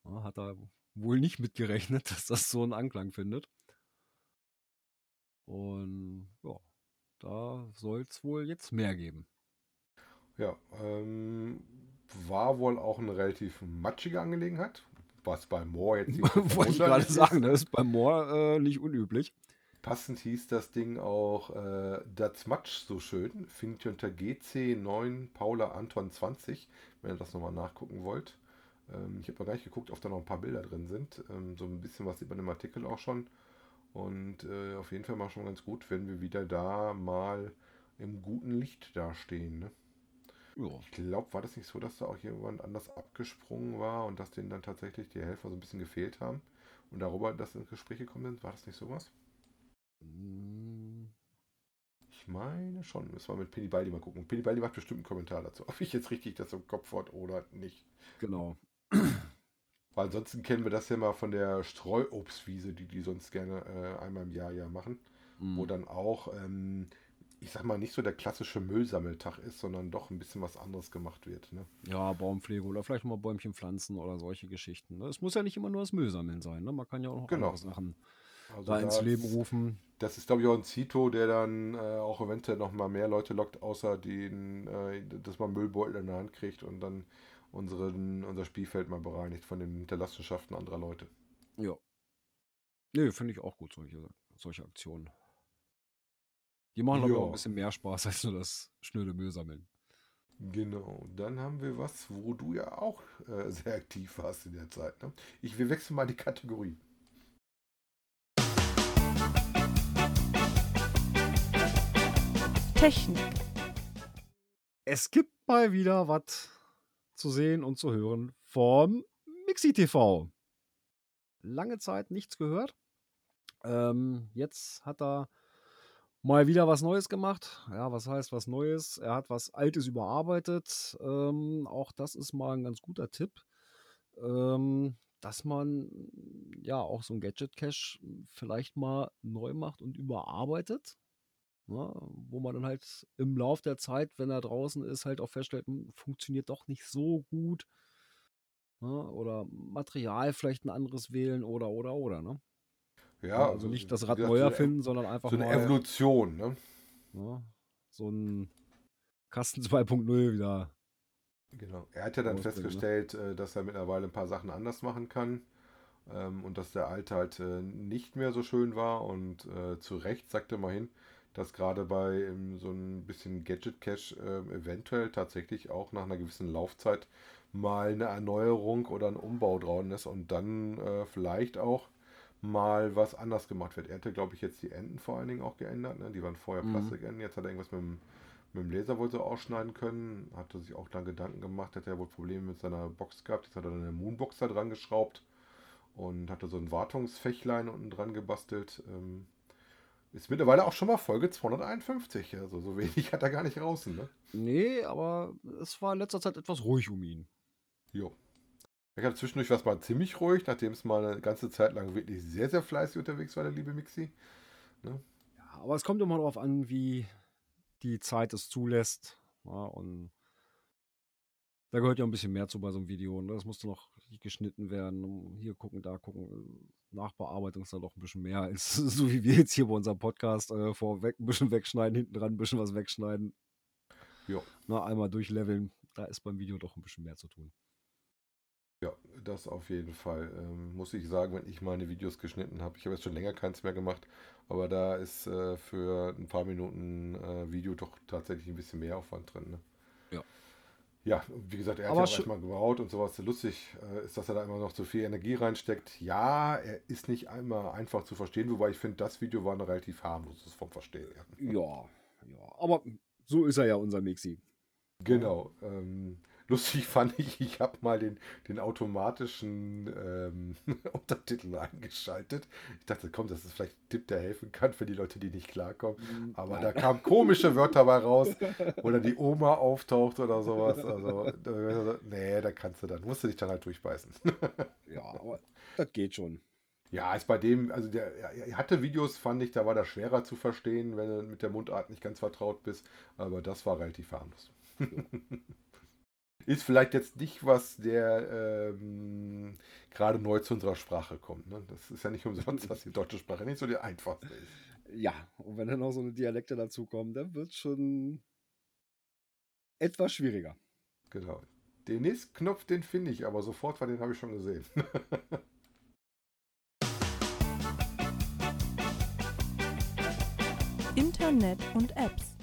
Ja, hat er wohl nicht mitgerechnet, dass das so einen Anklang findet. Und ja, da soll es wohl jetzt mehr geben. Ja, ähm, war wohl auch eine relativ matschige Angelegenheit, was bei Moore jetzt nicht so Wollte ich gerade sagen, das ist beim Moor äh, nicht unüblich. Passend hieß das Ding auch äh, Das Matsch so schön. Findet ihr unter GC9 Paula Anton 20, wenn ihr das nochmal nachgucken wollt. Ähm, ich habe noch gar nicht geguckt, ob da noch ein paar Bilder drin sind. Ähm, so ein bisschen was über dem Artikel auch schon. Und äh, auf jeden Fall mal schon ganz gut, wenn wir wieder da mal im guten Licht dastehen. Ne? Ja, Ich glaube, war das nicht so, dass da auch jemand anders abgesprungen war und dass denen dann tatsächlich die Helfer so ein bisschen gefehlt haben und darüber, dass ins Gespräch gekommen sind? War das nicht sowas? Mm, Ich meine schon. Müssen wir mit Penny Baldi mal gucken. Penny Baldi macht bestimmt einen Kommentar dazu, ob ich jetzt richtig das im Kopf habe oder nicht. genau. Weil ansonsten kennen wir das ja mal von der Streuobstwiese, die die sonst gerne äh, einmal im Jahr ja machen. Mm. Wo dann auch, ähm, ich sag mal, nicht so der klassische Müllsammeltag ist, sondern doch ein bisschen was anderes gemacht wird. Ne? Ja, Baumpflege oder vielleicht mal Bäumchen pflanzen oder solche Geschichten. ne? Es muss ja nicht immer nur das Müllsammeln sein. Ne? Man kann ja auch noch Genau. andere Sachen Also da ins Leben rufen. Das ist, glaube ich, auch ein Zito, der dann äh, auch eventuell noch mal mehr Leute lockt, außer den, äh, dass man Müllbeutel in der Hand kriegt und dann unseren, unser Spielfeld mal bereinigt von den Hinterlassenschaften anderer Leute. Ja. Nee, finde ich auch gut, solche, solche Aktionen. Die machen aber auch ein bisschen mehr Spaß als nur das schnöde Müllsammeln. Genau, dann haben wir was, wo du ja auch äh, sehr aktiv warst in der Zeit. Ne? Ich, wir wechseln mal die Kategorie. Technik. Es gibt mal wieder was zu sehen und zu hören vom Mixi TV. Lange Zeit nichts gehört. Ähm, jetzt hat er mal wieder was Neues gemacht. Ja, was heißt was Neues? Er hat was Altes überarbeitet. Ähm, auch das ist mal ein ganz guter Tipp, ähm, dass man ja auch so ein Gadget Cache vielleicht mal neu macht und überarbeitet. Ne, wo man dann halt im Lauf der Zeit, wenn er draußen ist, halt auch feststellt, hm, funktioniert doch nicht so gut. Ne, oder Material vielleicht ein anderes wählen oder oder oder. Ne? Ja, also nicht das Rad gesagt, neu so eine- erfinden, sondern einfach So eine mal Evolution, ne? ne, so ein Kasten 2.0 wieder. Genau. Er hat ja dann ne? festgestellt, äh, dass er mittlerweile ein paar Sachen anders machen kann ähm, und dass der alte halt äh, nicht mehr so schön war und äh, zu Recht sagte mal hin, dass gerade bei ähm, so ein bisschen Gadget Cache äh, eventuell tatsächlich auch nach einer gewissen Laufzeit mal eine Erneuerung oder ein Umbau dran ist und dann äh, vielleicht auch mal was anders gemacht wird. Er hatte, glaube ich, jetzt die Enden vor allen Dingen auch geändert. Ne? Die waren vorher Mhm. Plastikenden, jetzt hat er irgendwas mit dem mit dem Laser wohl so ausschneiden können. Hatte sich auch dann Gedanken gemacht, hat er wohl Probleme mit seiner Box gehabt. Jetzt hat er dann eine Moonbox da dran geschraubt und hatte so ein Wartungsfächlein unten dran gebastelt. Ähm, ist mittlerweile auch schon mal Folge 251. Also so wenig hat er gar nicht raus. Ne? Nee, aber es war in letzter Zeit etwas ruhig um ihn. Jo. Ich hatte zwischendurch was mal ziemlich ruhig, nachdem es mal eine ganze Zeit lang wirklich sehr, sehr fleißig unterwegs war, der liebe Mixi. Ja, aber es kommt immer darauf an, wie die Zeit es zulässt. Ja, und da gehört ja ein bisschen mehr zu bei so einem Video. Ne? Das musste noch geschnitten werden. Hier gucken, da gucken. Nachbearbeitung ist da doch ein bisschen mehr als so wie wir jetzt hier bei unserem Podcast äh, vorweg ein bisschen wegschneiden, hinten dran ein bisschen was wegschneiden. Ja. Na, einmal durchleveln. Da ist beim Video doch ein bisschen mehr zu tun. Ja, das auf jeden Fall. Ähm, muss ich sagen, wenn ich meine Videos geschnitten habe. Ich habe jetzt schon länger keins mehr gemacht, aber da ist äh, für ein paar Minuten äh, Video doch tatsächlich ein bisschen mehr Aufwand drin. Ne? Ja. Ja, wie gesagt, er hat Aber ja auch erstmal gebaut und sowas. Lustig äh, ist, dass er da immer noch so viel Energie reinsteckt. Ja, er ist nicht einmal einfach zu verstehen, wobei ich finde, das Video war eine relativ harmloses vom Verstehen her. Ja, ja. Aber so ist er ja, unser Mixi. Genau. Ähm, lustig fand ich, ich habe mal den, den automatischen ähm, Untertitel eingeschaltet. Ich dachte, komm, das ist vielleicht ein Tipp, der helfen kann für die Leute, die nicht klarkommen. Aber da kamen komische Wörter bei raus, wo dann die Oma auftaucht oder sowas. Also, nee, da kannst du dann, musst du dich dann halt durchbeißen. Ja, aber das geht schon. Ja, ist bei dem, also der er er hatte Videos, fand ich, da war das schwerer zu verstehen, wenn du mit der Mundart nicht ganz vertraut bist. Aber das war relativ harmlos. Ist vielleicht jetzt nicht was, der ähm, gerade neu zu unserer Sprache kommt. Ne? Das ist ja nicht umsonst, dass die deutsche Sprache nicht so die einfachste ist. Ja, und wenn dann noch so eine Dialekte dazukommen, dann wird es schon etwas schwieriger. Genau. Den nächsten Knopf, den finde ich, aber sofort, weil den habe ich schon gesehen. Internet und Apps.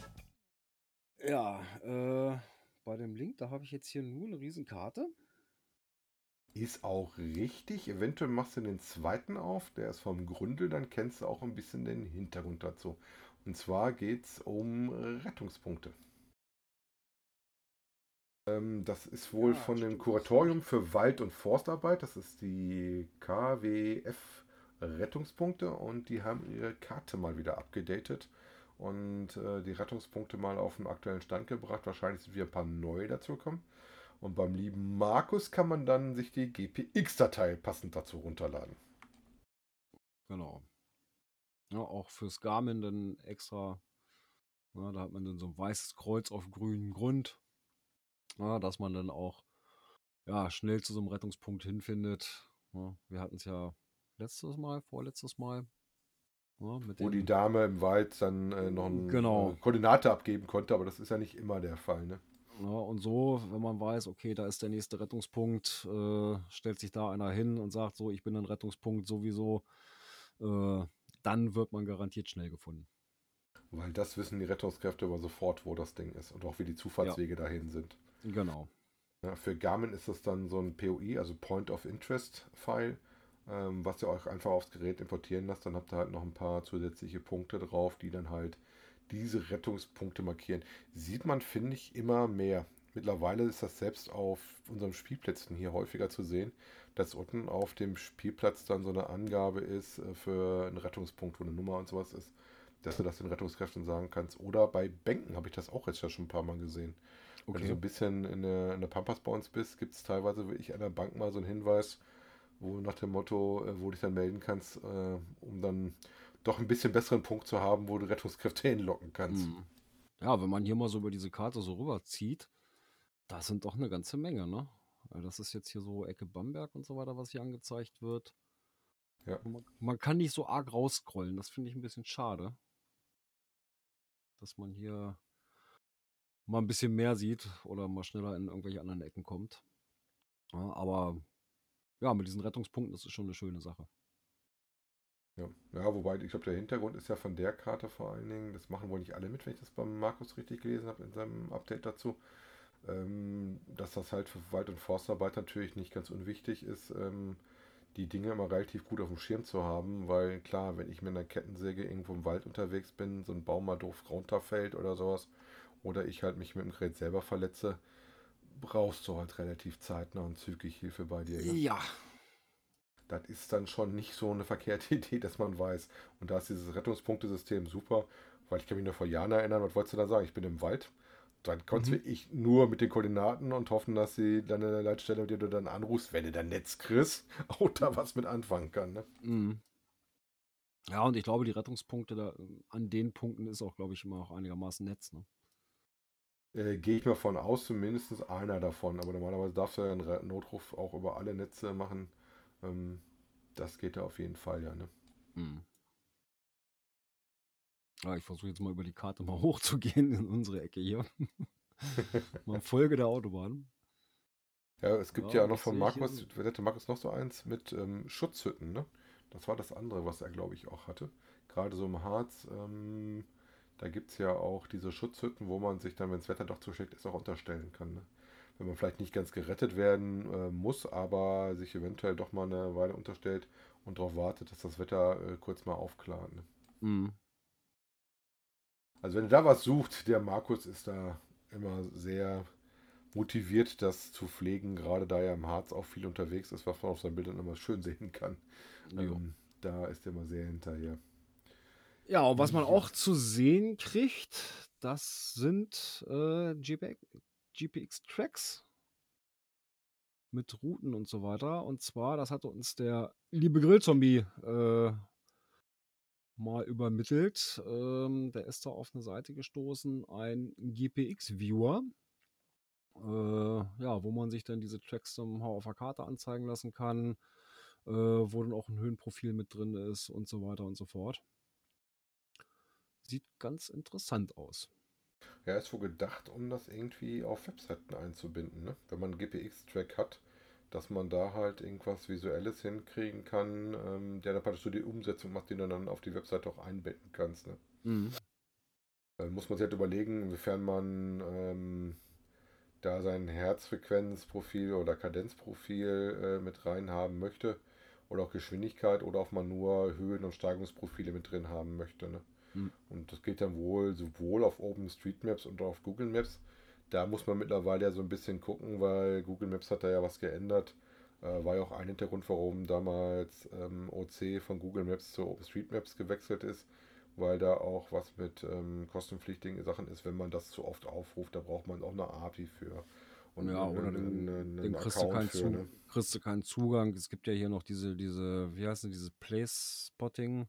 Ja, äh, bei dem Link, da habe ich jetzt hier nur eine Riesenkarte. Ist auch richtig. Eventuell machst du den zweiten auf, der ist vom Gründel, dann kennst du auch ein bisschen den Hintergrund dazu. Und zwar geht es um Rettungspunkte. Ähm, das ist wohl Ja, von dem. Kuratorium für Wald- und Forstarbeit. Das ist die KWF Rettungspunkte und die haben ihre Karte mal wieder abgedatet und äh, die Rettungspunkte mal auf den aktuellen Stand gebracht. Wahrscheinlich sind wieder ein paar neue dazugekommen. Und beim lieben Markus kann man dann sich die GPX-Datei passend dazu runterladen. Genau. Ja, auch fürs Garmin dann extra. Ja, da hat man dann so ein weißes Kreuz auf grünem Grund. Ja, dass man dann auch ja, schnell zu so einem Rettungspunkt hinfindet. Ja, wir hatten es ja letztes Mal, vorletztes Mal. Ja, mit Wo die Dame im Wald dann äh, noch eine Genau. Koordinate abgeben konnte, aber das ist ja nicht immer der Fall. Ne? Ja, und so, wenn man weiß, okay, da ist der nächste Rettungspunkt, äh, stellt sich da einer hin und sagt so, ich bin ein Rettungspunkt sowieso, äh, dann wird man garantiert schnell gefunden. Weil das wissen die Rettungskräfte aber sofort, wo das Ding ist und auch wie die Zufahrtswege dahin sind. Genau. Ja, für Garmin ist das dann so ein POI, also Point of Interest File, ähm, was ihr euch einfach aufs Gerät importieren lasst. Dann habt ihr halt noch ein paar zusätzliche Punkte drauf, die dann halt diese Rettungspunkte markieren. Sieht man, finde ich, immer mehr. Mittlerweile ist das selbst auf unseren Spielplätzen hier häufiger zu sehen, dass unten auf dem Spielplatz dann so eine Angabe ist äh, für einen Rettungspunkt, wo eine Nummer und sowas ist, dass du das den Rettungskräften sagen kannst. Oder bei Bänken habe ich das auch jetzt ja schon ein paar Mal gesehen. Wenn du so Okay. ein bisschen in der, in der Pampas bei uns bist, gibt es teilweise wirklich an der Bank mal so einen Hinweis, wo nach dem Motto, äh, wo du dich dann melden kannst, äh, um dann doch ein bisschen besseren Punkt zu haben, wo du Rettungskräfte hinlocken kannst. Mhm. Ja, wenn man hier mal so über diese Karte so rüberzieht, da sind doch eine ganze Menge, ne? Das ist jetzt hier so Ecke Bamberg und so weiter, was hier angezeigt wird. Ja. Man, man kann nicht so arg rausscrollen, das finde ich ein bisschen schade. Dass man hier mal ein bisschen mehr sieht oder mal schneller in irgendwelche anderen Ecken kommt. Ja, aber ja, mit diesen Rettungspunkten, das ist schon eine schöne Sache. Ja. ja, wobei, ich glaube, der Hintergrund ist ja von der Karte vor allen Dingen, das machen wohl nicht alle mit, wenn ich das beim Markus richtig gelesen habe in seinem Update dazu, ähm, dass das halt für Wald- und Forstarbeit natürlich nicht ganz unwichtig ist, ähm, die Dinge immer relativ gut auf dem Schirm zu haben, weil klar, wenn ich mit einer Kettensäge irgendwo im Wald unterwegs bin, so ein Baum mal doof runterfällt oder sowas, oder ich halt mich mit dem Gerät selber verletze, brauchst du halt relativ zeitnah und zügig Hilfe bei dir. Ne? Ja, Das ist dann schon nicht so eine verkehrte Idee, dass man weiß. Und da ist dieses Rettungspunktesystem super, weil ich kann mich nur vor Jahren erinnern, was wolltest du da sagen? Ich bin im Wald. Dann konntest Mhm. du ich nur mit den Koordinaten und hoffen, dass sie dann eine Leitstelle, die du dann anrufst, wenn du dann Netz kriegst, auch da was mit anfangen kann. Ne? Mhm. Ja, und ich glaube, die Rettungspunkte da, an den Punkten ist auch, glaube ich, immer auch einigermaßen Netz. Ne? Äh, Gehe ich mal von aus, zumindest einer davon. Aber normalerweise darfst du ja einen Notruf auch über alle Netze machen. Ähm, Das geht ja auf jeden Fall, ja. Ne? Hm. Ja, ich versuche jetzt mal über die Karte mal hochzugehen in unsere Ecke hier. mal Folge der Autobahn. Ja, es gibt ja, ja auch noch von Markus, wer hätte Markus noch so eins mit ähm, Schutzhütten, ne? Das war das andere, was er, glaube ich, auch hatte. Gerade so im Harz, ähm, da gibt es ja auch diese Schutzhütten, wo man sich dann, wenn das Wetter doch zu schlecht ist, auch unterstellen kann. Ne? Wenn man vielleicht nicht ganz gerettet werden äh, muss, aber sich eventuell doch mal eine Weile unterstellt und darauf wartet, dass das Wetter äh, kurz mal aufklart. Ne? Mhm. Also wenn ihr da was sucht, der Markus ist da immer sehr motiviert, das zu pflegen, gerade da er im Harz auch viel unterwegs ist, was man auf seinen Bildern immer schön sehen kann. Ähm, da ist er immer sehr hinterher. Ja, und was man auch zu sehen kriegt, das sind äh, GPX-Tracks mit Routen und so weiter. Und zwar, das hat uns der liebe Grillzombie äh, mal übermittelt. Ähm, der ist da auf eine Seite gestoßen, ein GPX-Viewer. Äh, ja, wo man sich dann diese Tracks somehow auf der Karte anzeigen lassen kann, äh, wo dann auch ein Höhenprofil mit drin ist und so weiter und so fort. Sieht ganz interessant aus. Ja, ist wohl gedacht, um das irgendwie auf Webseiten einzubinden. Ne? Wenn man einen GPX-Track hat, dass man da halt irgendwas Visuelles hinkriegen kann, ähm, der dann praktisch so die Umsetzung macht, die du dann auf die Webseite auch einbinden kannst. Ne? Mhm. Dann muss man sich halt überlegen, inwiefern man ähm, da sein Herzfrequenzprofil oder Kadenzprofil äh, mit rein haben möchte oder auch Geschwindigkeit oder ob man nur Höhen- und Steigungsprofile mit drin haben möchte. Ne? Mhm. Und das geht dann wohl sowohl auf OpenStreetMaps und auf Google Maps. Da muss man mittlerweile ja so ein bisschen gucken, weil Google Maps hat da ja was geändert. Äh, war ja auch ein Hintergrund, warum damals ähm, OC von Google Maps zu OpenStreetMaps gewechselt ist weil da auch was mit ähm, kostenpflichtigen Sachen ist, wenn man das zu oft aufruft, da braucht man auch eine API für. Und ja, oder einen, einen, den kriegst, du keinen für, ne? kriegst du keinen Zugang. Es gibt ja hier noch diese, diese, wie heißt denn, diese Place-Spotting.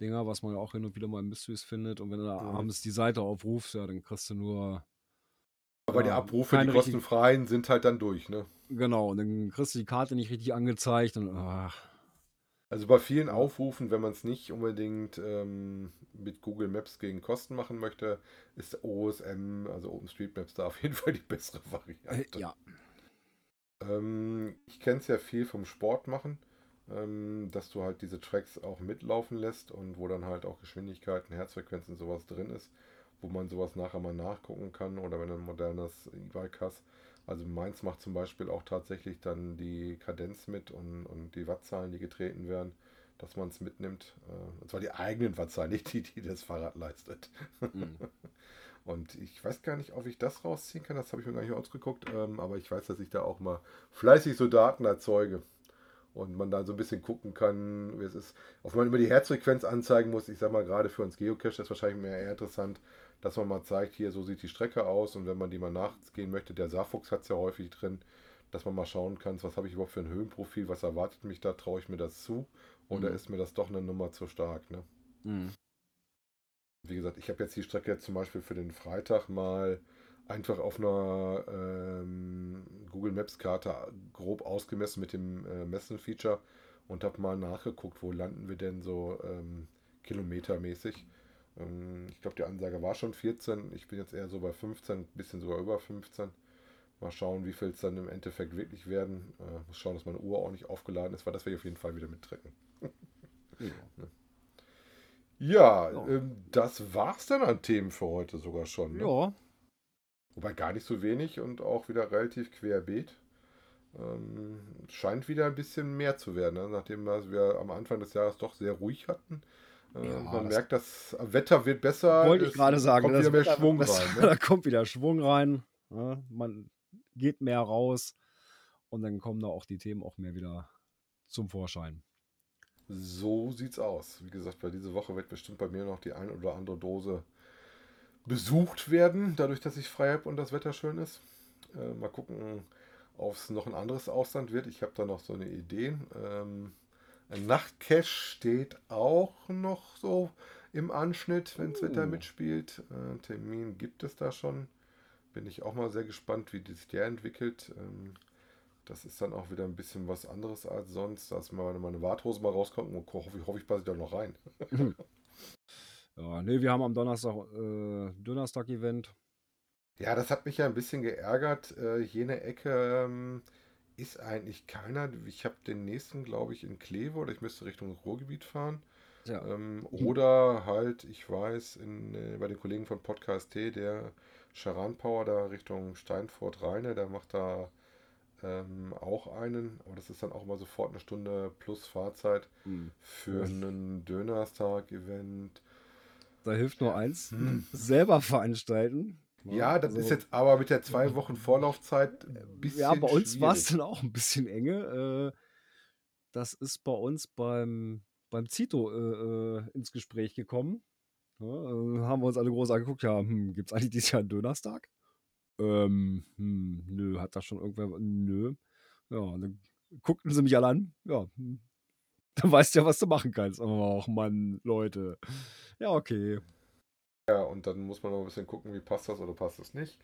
Dinger, was man ja auch hin und wieder mal im Mysteries findet. Und wenn du da ja. abends die Seite aufrufst, ja, dann kriegst du nur. Aber ja, die Abrufe, die kostenfreien, sind halt dann durch, ne? Genau, und dann kriegst du die Karte nicht richtig angezeigt und ach, also bei vielen Aufrufen, wenn man es nicht unbedingt ähm, mit Google Maps gegen Kosten machen möchte, ist OSM, also OpenStreetMaps, da auf jeden Fall die bessere Variante. Äh, ja. Ähm, ich kenne es ja viel vom Sport machen, ähm, dass du halt diese Tracks auch mitlaufen lässt und wo dann halt auch Geschwindigkeiten, Herzfrequenzen sowas drin ist, wo man sowas nachher mal nachgucken kann oder wenn du ein modernes E-Bike hast, also Mainz macht zum Beispiel auch tatsächlich dann die Kadenz mit und, und die Wattzahlen, die getreten werden, dass man es mitnimmt. Äh, und zwar die eigenen Wattzahlen, nicht die, die das Fahrrad leistet. Mhm. Und ich weiß gar nicht, ob ich das rausziehen kann, das habe ich mir gar nicht ausgeguckt, ähm, aber ich weiß, dass ich da auch mal fleißig so Daten erzeuge und man da so ein bisschen gucken kann, wie es ist. Ob man immer die Herzfrequenz anzeigen muss, ich sage mal, gerade für uns Geocache ist wahrscheinlich mehr eher interessant, dass man mal zeigt, hier so sieht die Strecke aus und wenn man die mal nachgehen möchte, der Saarfuchs hat es ja häufig drin, dass man mal schauen kann, was habe ich überhaupt für ein Höhenprofil, was erwartet mich da, traue ich mir das zu oder mhm. ist mir das doch eine Nummer zu stark. Ne? Mhm. Wie gesagt, ich habe jetzt die Strecke jetzt zum Beispiel für den Freitag mal einfach auf einer ähm, Google Maps Karte grob ausgemessen mit dem äh, Messen-Feature und habe mal nachgeguckt, wo landen wir denn so ähm, kilometermäßig. Ähm, ich glaube, die Ansage war schon 14. Ich bin jetzt eher so bei 15, ein bisschen sogar über 15. Mal schauen, wie viel es dann im Endeffekt wirklich werden. Äh, muss schauen, dass meine Uhr auch nicht aufgeladen ist, weil das werde ich auf jeden Fall wieder mitdrücken. ja, ja ja. Ähm, das es dann an Themen für heute sogar schon. Ne? Ja. Wobei gar nicht so wenig und auch wieder relativ querbeet. Ähm, scheint wieder ein bisschen mehr zu werden, ne? nachdem wir am Anfang des Jahres doch sehr ruhig hatten. Äh, ja, man das merkt, das Wetter wird besser. Wollte ich gerade sagen. Kommt wieder mehr Wetter Schwung rein. Ne? Da kommt wieder Schwung rein. Ja, man geht mehr raus und dann kommen da auch die Themen auch mehr wieder zum Vorschein. So sieht's aus. Wie gesagt, bei dieser Woche wird bestimmt bei mir noch die ein oder andere Dose besucht werden, dadurch, dass ich frei habe und das Wetter schön ist. Äh, mal gucken, ob es noch ein anderes Ausland wird. Ich habe da noch so eine Idee. Ähm, ein Nachtcache steht auch noch so im Anschnitt, wenn das uh. Wetter mitspielt. Äh, Termin gibt es da schon. Bin ich auch mal sehr gespannt, wie sich der entwickelt. Ähm, Das ist dann auch wieder ein bisschen was anderes als sonst, dass meine, meine Warthose mal rauskommt und hoffe, ich, hoffe, ich passe da noch rein. ja, nee, wir haben am Donnerstag äh, Donnerstag-Event. Ja, das hat mich ja ein bisschen geärgert. Äh, jene Ecke ähm, ist eigentlich keiner. Ich habe den nächsten, glaube ich, in Kleve oder ich müsste Richtung Ruhrgebiet fahren. Ja. Ähm, oder halt, ich weiß, in, äh, bei den Kollegen von Podcast T, der Charan Power da Richtung Steinfurt Rheine, der macht da ähm, auch einen, aber das ist dann auch mal sofort eine Stunde plus Fahrzeit mhm. für einen Dönerstag-Event. Da hilft nur eins, hm. selber veranstalten. Ja, das also, ist jetzt aber mit der zwei Wochen Vorlaufzeit ein bisschen Ja, bei uns war es dann auch ein bisschen enge. Äh, das ist bei uns beim, beim Zito äh, äh ins Gespräch gekommen. Haben wir uns alle groß angeguckt, ja, hm, gibt es eigentlich dieses Jahr einen Dönerstag? Ähm, hm, nö, hat da schon irgendwer, nö. Ja, dann guckten sie mich alle an, ja, hm, dann weißt du ja, was du machen kannst. Och, Mann, Leute. Ja, okay. Ja, und dann muss man noch ein bisschen gucken, wie passt das oder passt das nicht.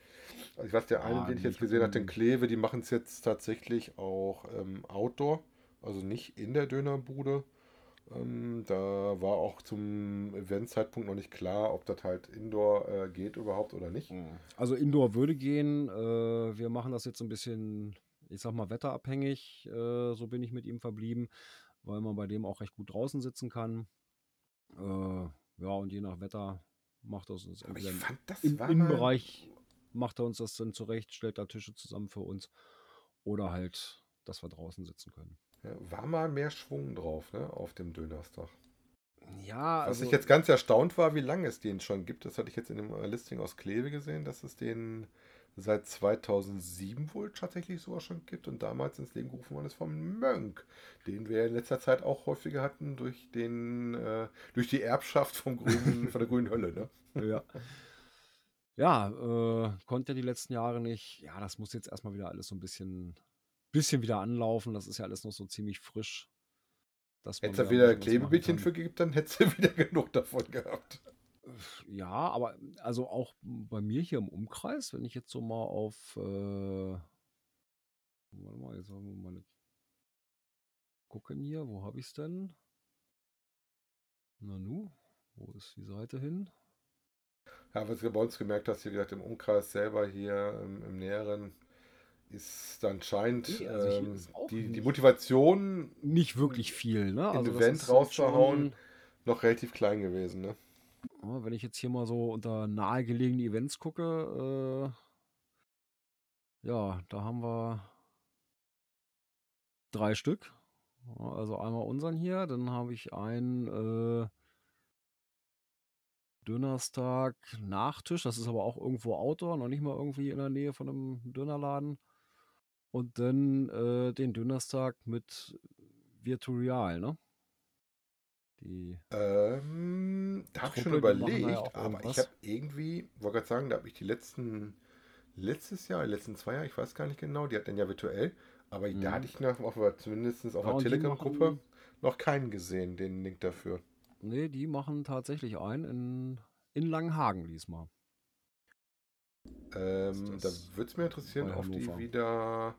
Also ich weiß, der eine, ah, den ich jetzt gesehen habe, den Kleve, die machen es jetzt tatsächlich auch ähm, Outdoor, also nicht in der Dönerbude. Ähm, da war auch zum Eventzeitpunkt noch nicht klar, ob das halt Indoor äh, geht überhaupt oder nicht. Hm. Also Indoor würde gehen. Äh, wir machen das jetzt so ein bisschen, ich sag mal, wetterabhängig. Äh, so bin ich mit ihm verblieben, weil man bei dem auch recht gut draußen sitzen kann. Ja, und je nach Wetter macht er uns entweder fand, im Innenbereich macht er uns das dann zurecht, stellt da Tische zusammen für uns oder halt, dass wir draußen sitzen können. Ja, war mal mehr Schwung drauf, ne, auf dem Dönerstag. Ja, Was also, ich jetzt ganz erstaunt war, wie lange es den schon gibt, das hatte ich jetzt in dem Listing aus Kleve gesehen, dass es den seit 2007 wohl tatsächlich sogar schon gibt und damals ins Leben gerufen worden ist vom Mönk, den wir in letzter Zeit auch häufiger hatten durch den äh, durch die Erbschaft vom grünen, von der grünen Hölle, ne? Ja. Ja, äh, konnte die letzten Jahre nicht. Ja, das muss jetzt erstmal wieder alles so ein bisschen, bisschen wieder anlaufen. Das ist ja alles noch so ziemlich frisch. Hätte es wieder Klebebildchen für gegeben, dann hättest du wieder genug davon gehabt. Ja, aber also auch bei mir hier im Umkreis, wenn ich jetzt so mal auf, äh, warte mal, jetzt haben wir mal gucken hier, wo habe ich es denn? Nanu, wo ist die Seite hin? Ja, was du bei uns gemerkt hast, wie gesagt, im Umkreis selber hier im, im Näheren ist anscheinend nee, also ähm, die, die Motivation nicht wirklich viel, ne? Also Event rauszuhauen, noch relativ klein gewesen, ne? Wenn ich jetzt hier mal so unter nahegelegene Events gucke, äh, ja, da haben wir drei Stück. Also einmal unseren hier, dann habe ich einen äh, Dönerstag Nachtisch, das ist aber auch irgendwo Outdoor, noch nicht mal irgendwie in der Nähe von einem Dönerladen. Und dann äh, den Dönerstag mit Virtual, ne? Die ähm, da habe ich schon überlegt, ja aber ich habe irgendwie, wollte gerade sagen, da habe ich die letzten, letztes Jahr, die letzten zwei Jahre, ich weiß gar nicht genau, die hat dann ja virtuell, aber mhm. da hatte ich noch, auf, zumindest auf ja, der Telegram-Gruppe noch keinen gesehen, den Link dafür. Nee, die machen tatsächlich einen in, in Langenhagen diesmal. Ähm, da würde es mir interessieren, ob die wieder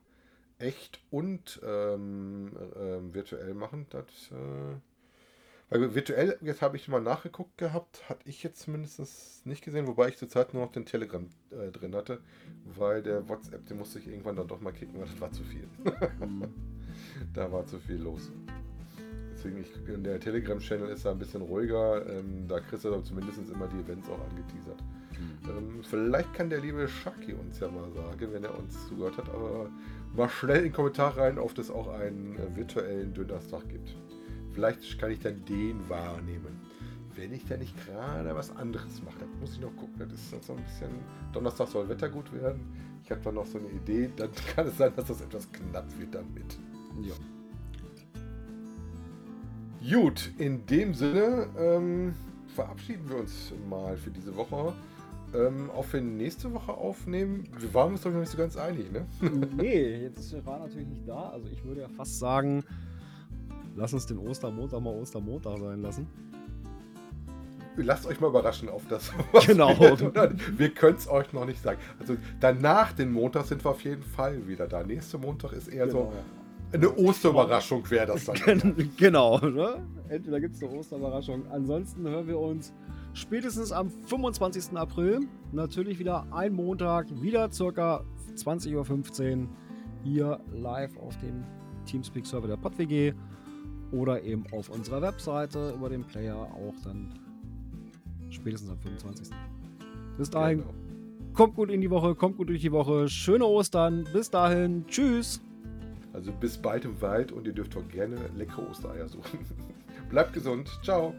echt und ähm, äh, virtuell machen. Das äh, weil virtuell, jetzt habe ich mal nachgeguckt gehabt, hatte ich jetzt zumindest nicht gesehen, wobei ich zurzeit nur noch den Telegram äh, drin hatte, weil der WhatsApp, den musste ich irgendwann dann doch mal kicken, weil das war zu viel. Da war zu viel los. Deswegen, ich, der Telegram-Channel ist da ein bisschen ruhiger, ähm, da kriegst du dann zumindest immer die Events auch angeteasert. Mhm. Ähm, vielleicht kann der liebe Shaki uns ja mal sagen, wenn er uns zugehört hat, aber mal schnell in den Kommentar rein, ob es auch einen äh, virtuellen Dönerstag gibt. Vielleicht kann ich dann den wahrnehmen. Wenn ich dann nicht gerade was anderes mache, dann muss ich noch gucken. Das ist so ein bisschen. Donnerstag soll Wetter gut werden. Ich habe da noch so eine Idee. Dann kann es sein, dass das etwas knapp wird damit. Ja. Gut, in dem Sinne ähm, verabschieden wir uns mal für diese Woche. Ähm, auch für nächste Woche aufnehmen. Wir waren uns doch noch nicht so ganz einig, ne? nee, jetzt war natürlich nicht da. Also ich würde ja fast sagen, Lass uns den Ostermontag mal Ostermontag sein lassen. lasst euch mal überraschen auf das. Genau. Wir, wir können es euch noch nicht sagen. Also danach den Montag sind wir auf jeden Fall wieder da. Nächste Montag ist eher Genau. so eine Osterüberraschung, wäre das dann. Gen- genau, ne? Entweder gibt es eine Osterüberraschung. Ansonsten hören wir uns spätestens am 25. April. Natürlich wieder ein Montag, wieder circa 20.15 Uhr hier live auf dem Teamspeak-Server der PodWG oder eben auf unserer Webseite über den Player auch dann spätestens am 25. Bis dahin, Genau. kommt gut in die Woche, kommt gut durch die Woche. Schöne Ostern. Bis dahin. Tschüss. Also bis bald im Wald und ihr dürft auch gerne leckere Ostereier suchen. Bleibt gesund. Ciao.